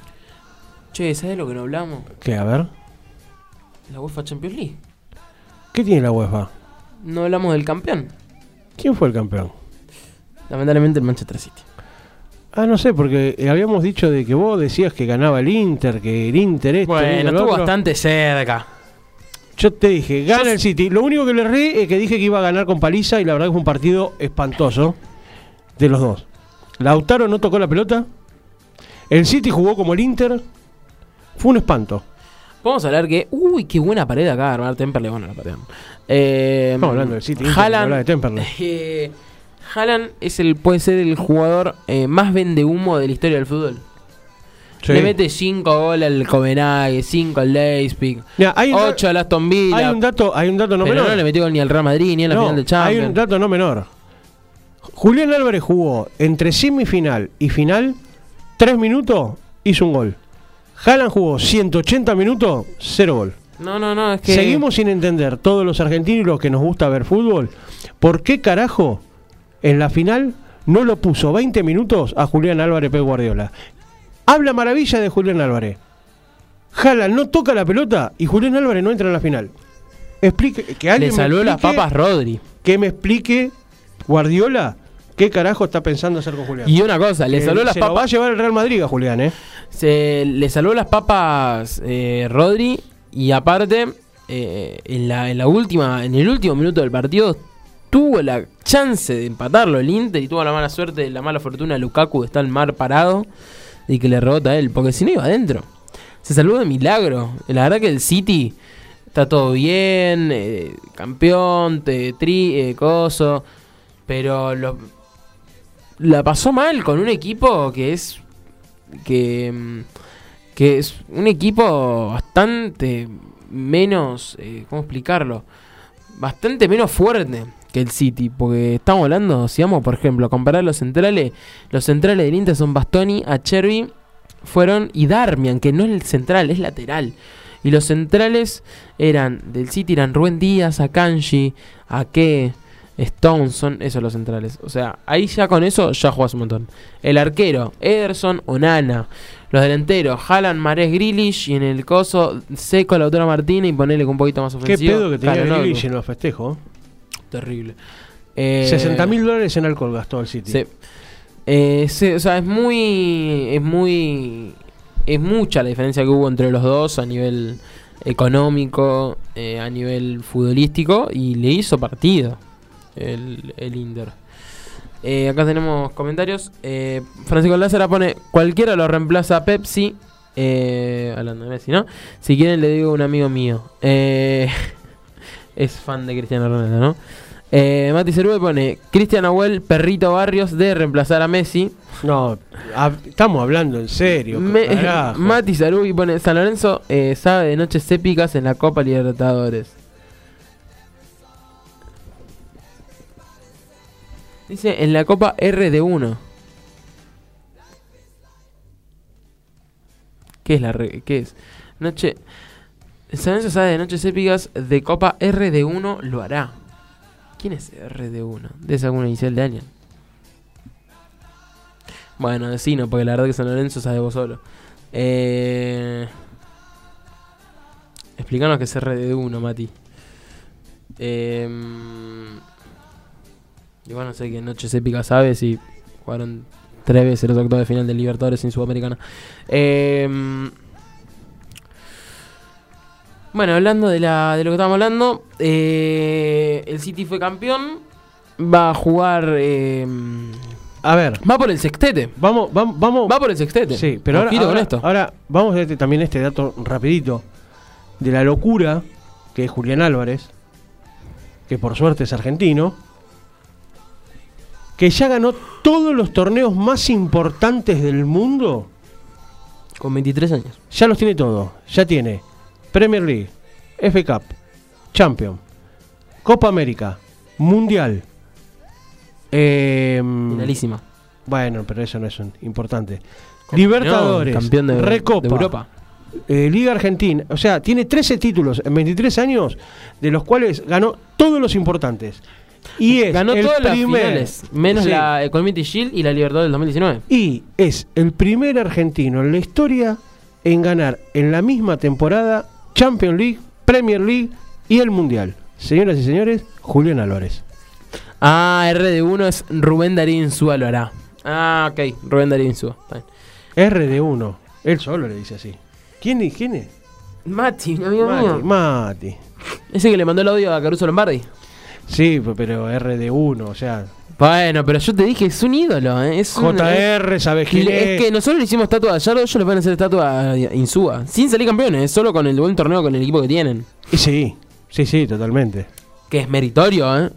Che, ¿sabes lo que no hablamos? ¿Qué? A ver. La UEFA Champions League. ¿Qué tiene la UEFA? No hablamos del campeón. ¿Quién fue el campeón? Lamentablemente el Manchester City. Ah, no sé, porque eh, habíamos dicho de que vos decías que ganaba el Inter, que el Inter esto, Bueno, estuvo otro. bastante cerca. Yo te dije, gana Yo- el City. Lo único que le erré es que dije que iba a ganar con paliza y la verdad que fue un partido espantoso de los dos. Lautaro no tocó la pelota. El City jugó como el Inter. Fue un espanto. Vamos a hablar que. Uy, qué buena pared acá de armar Temperley. Bueno, la patean. Eh, Estamos hablando del City. No Haaland, de Temperley. eh, Haaland es el, puede ser el jugador eh, más vende humo de la historia del fútbol. Sí. Le mete 5 goles al Copenhague, 5 al Leipzig, Mira, hay, un da- 8 al Aston Villa. hay un dato, hay un dato no pero menor. no le metió ni al Real Madrid ni en la No, final de hay Champions. un dato no menor. Julián Álvarez jugó entre semifinal y final 3 minutos, hizo un gol. Haaland jugó 180 minutos, 0 gol. No, no, no, es que. Seguimos sin entender, todos los argentinos y los que nos gusta ver fútbol, ¿por qué carajo en la final no lo puso 20 minutos a Julián Álvarez Pep Guardiola? Habla maravilla de Julián Álvarez. Haaland no toca la pelota y Julián Álvarez no entra en la final. Explique, que Le alguien me salvó las papas Rodri. que me explique Guardiola qué carajo está pensando hacer con Julián. Y una cosa, le Que salvó las se lo va a papas. llevar el Real Madrid a Julián, ¿eh? Se le salvó las papas eh, Rodri y aparte eh, en, la, en la última en el último minuto del partido tuvo la chance de empatarlo el Inter y tuvo la mala suerte la mala fortuna de Lukaku de estar mar parado y que le rebota a él porque si no iba adentro se salvó de milagro la verdad que el City está todo bien eh, campeón te, tri eh, coso pero lo, la pasó mal con un equipo que es que, mm, es un equipo bastante menos, eh, ¿cómo explicarlo? Bastante menos fuerte que el City, porque estamos hablando, si vamos por ejemplo a comparar los centrales, los centrales del Inter son Bastoni, Acerbi, fueron y Darmian, que no es el central, es lateral. Y los centrales eran del City, eran Rubén Díaz, Akanji, Ake, Stones, son esos los centrales. O sea, ahí ya con eso ya jugás un montón. El arquero, Ederson, Onana. Los delanteros, Haaland, Marés, Grealish. Y en el coso, Seco, Lautaro Martínez. Y ponerle con un poquito más Qué ofensivo. pedo que tenía. Grealish en los festejos. Terrible. Eh, 60 mil dólares en alcohol gastó el City. Sí. Eh, sí, o sea, es muy. Es muy. Es mucha la diferencia que hubo entre los dos a nivel económico, eh, a nivel futbolístico. Y le hizo partido el, el Inter. Eh, acá tenemos comentarios. Eh, Francisco Lázara pone: Cualquiera lo reemplaza a Pepsi. Eh, hablando de Messi, ¿no? Si quieren, le digo a un amigo mío. Eh, es fan de Cristiano Ronaldo, ¿no? Eh, Mati Cerube pone Cristian Abuel, Perrito Barrios de reemplazar a Messi. No, estamos hablando en serio. Me-. Mati Cerube pone San Lorenzo eh, sabe de noches épicas en la Copa Libertadores. Dice en la Copa RD1. ¿Qué es la qué es? Noche San Lorenzo sabe de noches épicas de Copa RD1 lo hará. ¿Quién es RD1? ¿Es alguna inicial de alguien? Bueno, decino, porque la verdad que San Lorenzo sabe vos solo. Eh... Explícanos qué es RD1, Mati. Eh... Igual no sé qué noches épicas sabes si jugaron tres veces los octavos de final del Libertadores en Sudamericana. Eh... Bueno, hablando de, la, de lo que estábamos hablando, eh, el City fue campeón. Va a jugar. eh, A ver, va por el sextete. vamos, vamos, vamos. Va por el sextete. Sí, pero ahora, Ojito con ahora, esto. ahora vamos a este, también este dato rapidito de la locura que es Julián Álvarez, que por suerte es argentino, que ya ganó todos los torneos más importantes del mundo, Con 23 años. ya los tiene todos, ya tiene Premier League, F Cup, Champion, Copa América, Mundial. em, Finalísima. bueno, pero eso no es un- importante. Libertadores, campeón de, Recopa, de Europa. eh, Liga Argentina. O sea, tiene 13 títulos en 23 años, de los cuales ganó todos los importantes. Y es Ganó el todas las primer- finales, menos Sí. la eh, Community Shield y la Libertadores del 2019. Y es el primer argentino en la historia en ganar en la misma temporada Champions League, Premier League y el Mundial. Señoras y señores, Julián Álvarez. Ah, RD1 es Rubén Darío Insúa lo hará. Ah, ok, Rubén. Está bien. RD1. Él solo le dice así. ¿Quién es? ¿Quién es? Mati, amigo Mati. mío. Mati. Ese que le mandó el audio a Caruso Lombardi. Sí, pe- pero RD1, o sea, Bueno, pero yo te dije, es un ídolo, ¿eh? Es un- JR, ¿sabes es, quién es que nosotros le hicimos estatua a Gallardo, ellos le van a hacer estatua a Insúa. Sin salir campeones, solo con el buen torneo con el equipo que tienen. Sí, sí, sí, totalmente. Que es meritorio, ¿eh?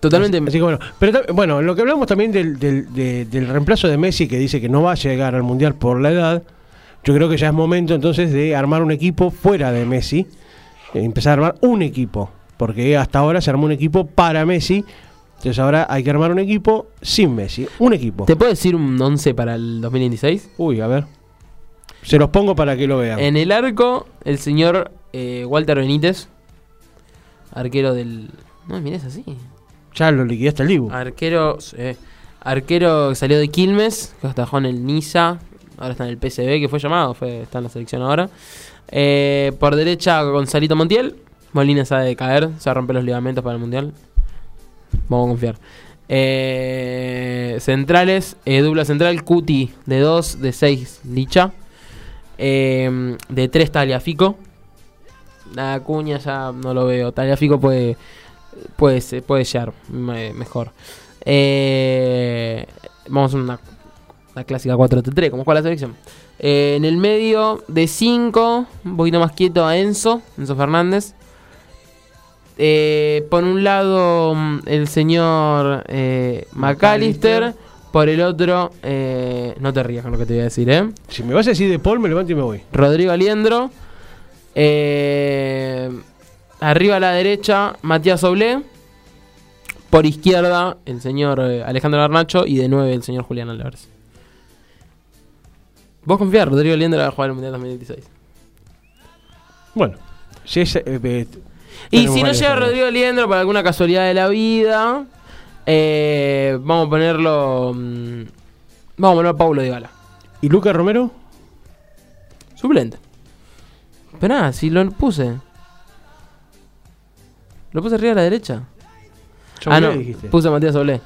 Totalmente. Así que bueno, pero bueno, lo que hablamos también del, del, de- del reemplazo de Messi, que dice que no va a llegar al Mundial por la edad, yo creo que ya es momento entonces de armar un equipo fuera de Messi, eh, empezar a armar un equipo, porque hasta ahora se armó un equipo para Messi, entonces ahora hay que armar un equipo sin Messi, un equipo. ¿Te puedo decir un 11 para el 2026? Uy, a ver. Se los pongo para que lo vean. En el arco, el señor eh, Walter Benítez, arquero del. No, mirá, es así. Ya lo liquidaste el Dibu. Arquero. eh, arquero que salió de Quilmes, que atajó en el Niza. Ahora está en el PSV, que fue llamado, fue, está en la selección ahora. Eh, por derecha, Gonzalito Montiel. Molina sabe de caer, se rompe los ligamentos para el mundial. Vamos a confiar. Eh, centrales, eh, dupla central, Cuti de 2, de 6, Licha. Eh, de 3, Taliafico. La cuña ya no lo veo. Taliafico puede, puede, puede llegar me- mejor. Eh, vamos a una, una clásica 4-3, como juega la selección. Eh, en el medio de 5, un poquito más quieto a Enzo, Enzo Fernández. Eh, por un lado, mm, el señor eh, McAllister. Por el otro, eh, no te rías con lo que te voy a decir, ¿eh? Si me vas a decir de Paul, me levanto y me voy. Rodrigo Aliendro. Eh, arriba a la derecha, Matías Oblé. Por izquierda, el señor Alejandro Garnacho. Y de 9, el señor Julián Álvarez. Vos confías, Rodrigo Liendro va a jugar el Mundial 2016. Bueno, si es, Y si no llega. Rodrigo Liendro por alguna casualidad de la vida, eh, vamos a ponerlo. mm, vamos a poner a Paulo Dybala. ¿Y Lucas Romero? Suplente. Pero nada, si lo puse. Lo puse arriba a la derecha. ah, no. dijiste. Puse a Matías Solé.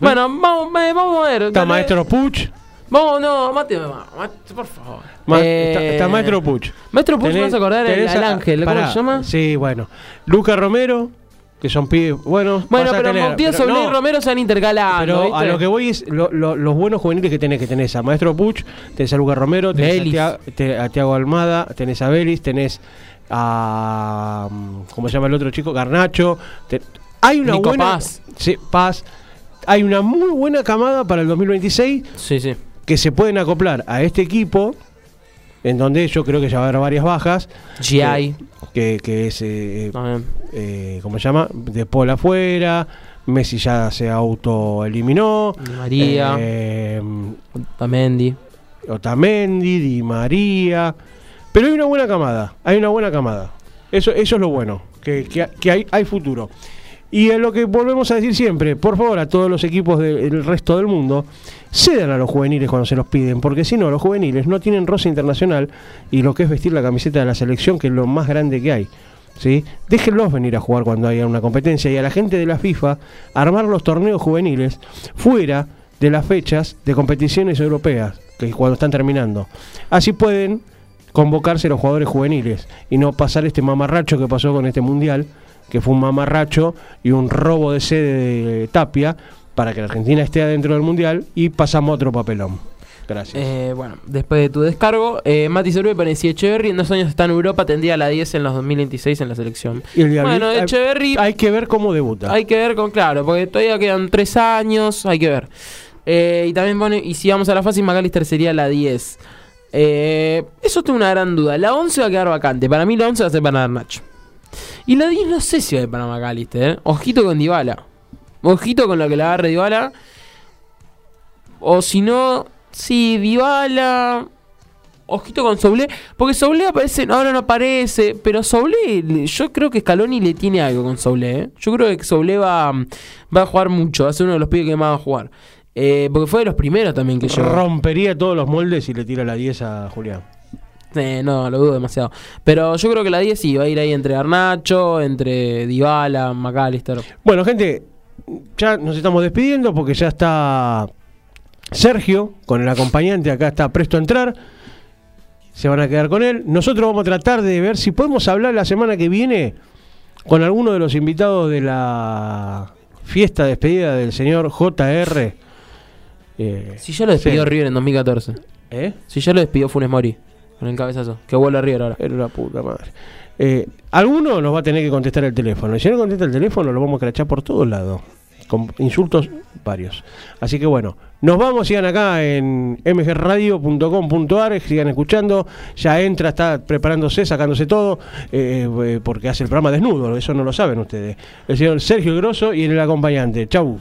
Bueno, vamos, eh, vamos a ver. Está. Maestro Puch. Vamos, no, Mate, ma- Mate, por favor. Ma- Eh, está, está Maestro Puch. Maestro Puch, Tenés- vas a acordar el, a- ángel, ¿cómo pará, se llama? Sí, bueno. Lucas Romero, que son pibes. Bueno, Bueno, pero Matías pero Solé y no, Romero se han intercalado. Pero a lo que voy es lo- lo- los buenos juveniles que tenés, que tenés a Maestro Puch, tenés a Lucas Romero, tenés a. Tia- Tiago Almada, tenés a Belis, tenés a mm, ¿cómo se llama el otro chico? Garnacho. te- hay una Nico buena Paz. Sí, Paz. Hay una muy buena camada para el 2026 Sí, sí. Que se pueden acoplar a este equipo en donde yo creo que ya va a haber varias bajas GI. que, que es eh, también. eh, ¿cómo se llama? De Paul afuera, Messi ya se autoeliminó. Di María. eh, Tamendi. Otamendi, Di María. Pero hay una buena camada, hay una buena camada. Eso, eso es lo bueno, que, que- que hay, hay futuro. Y es lo que volvemos a decir siempre, por favor, a todos los equipos de- del resto del mundo, cedan a los juveniles cuando se los piden, porque si no, los juveniles no tienen roce internacional y lo que es vestir la camiseta de la selección, que es lo más grande que hay. ¿sí? Déjenlos venir a jugar cuando haya una competencia y a la gente de la FIFA armar los torneos juveniles fuera de las fechas de competiciones europeas, que es cuando están terminando. Así pueden convocarse los jugadores juveniles y no pasar este mamarracho que pasó con este mundial, que fue un mamarracho y un robo de sede de Tapia para que la Argentina esté adentro del mundial y pasamos a otro papelón. Gracias. Eh, bueno, después de tu descargo, eh, Mati Cerve parecía Echeverry. En dos años está en Europa, tendría la 10 en los 2026 en la selección. Y el bueno, hay- Echeverry hay que ver cómo debuta. hay que ver con claro, porque todavía quedan tres años, hay que ver. Eh, y también pone, y si vamos a la fase, McAllister sería la 10. Eh, eso tengo una gran duda. La 11 va a quedar vacante. Para mí la 11 va a ser para Nacho. Y la 10 no sé si va a ir para McAllister. ¿eh? Ojito con Dybala. Ojito con lo que le agarre Dybala. O si no, sí, Dybala. Ojito con Soblé. Porque Soblé aparece, ahora no aparece. Pero Soblé, le- yo creo que Scaloni le tiene algo con Soblé. ¿eh? Yo creo que Soblé va, va a jugar mucho. Va a ser uno de los pibes que más va a jugar. Eh, porque fue de los primeros también que llegó. Rompería todos los moldes y le tira la 10 a Julián. Eh, no, lo dudo demasiado. Pero yo creo que la 10 sí va a ir ahí entre Garnacho, entre Dybala, McAllister. Bueno, gente, ya nos estamos despidiendo porque ya está Sergio con el acompañante. Acá está presto a entrar. Se van a quedar con él. Nosotros vamos a tratar de ver si podemos hablar la semana que viene con alguno de los invitados de la fiesta de despedida del señor JR. Eh, Si ya lo despidió sí. River en 2014. ¿Eh? Si ya lo despidió Funes Mori. Con el cabezazo. Que vuelve a River ahora. Era la puta madre. Eh, alguno nos va a tener que contestar el teléfono. Si no contesta el teléfono, lo vamos a crachar por todos lados. Con insultos varios. Así que bueno, nos vamos, sigan acá en mgradio.com.ar, sigan escuchando. Ya entra, está preparándose, sacándose todo, eh, eh, porque hace el programa desnudo. Eso no lo saben ustedes. El señor Sergio Grosso y el acompañante. Chau.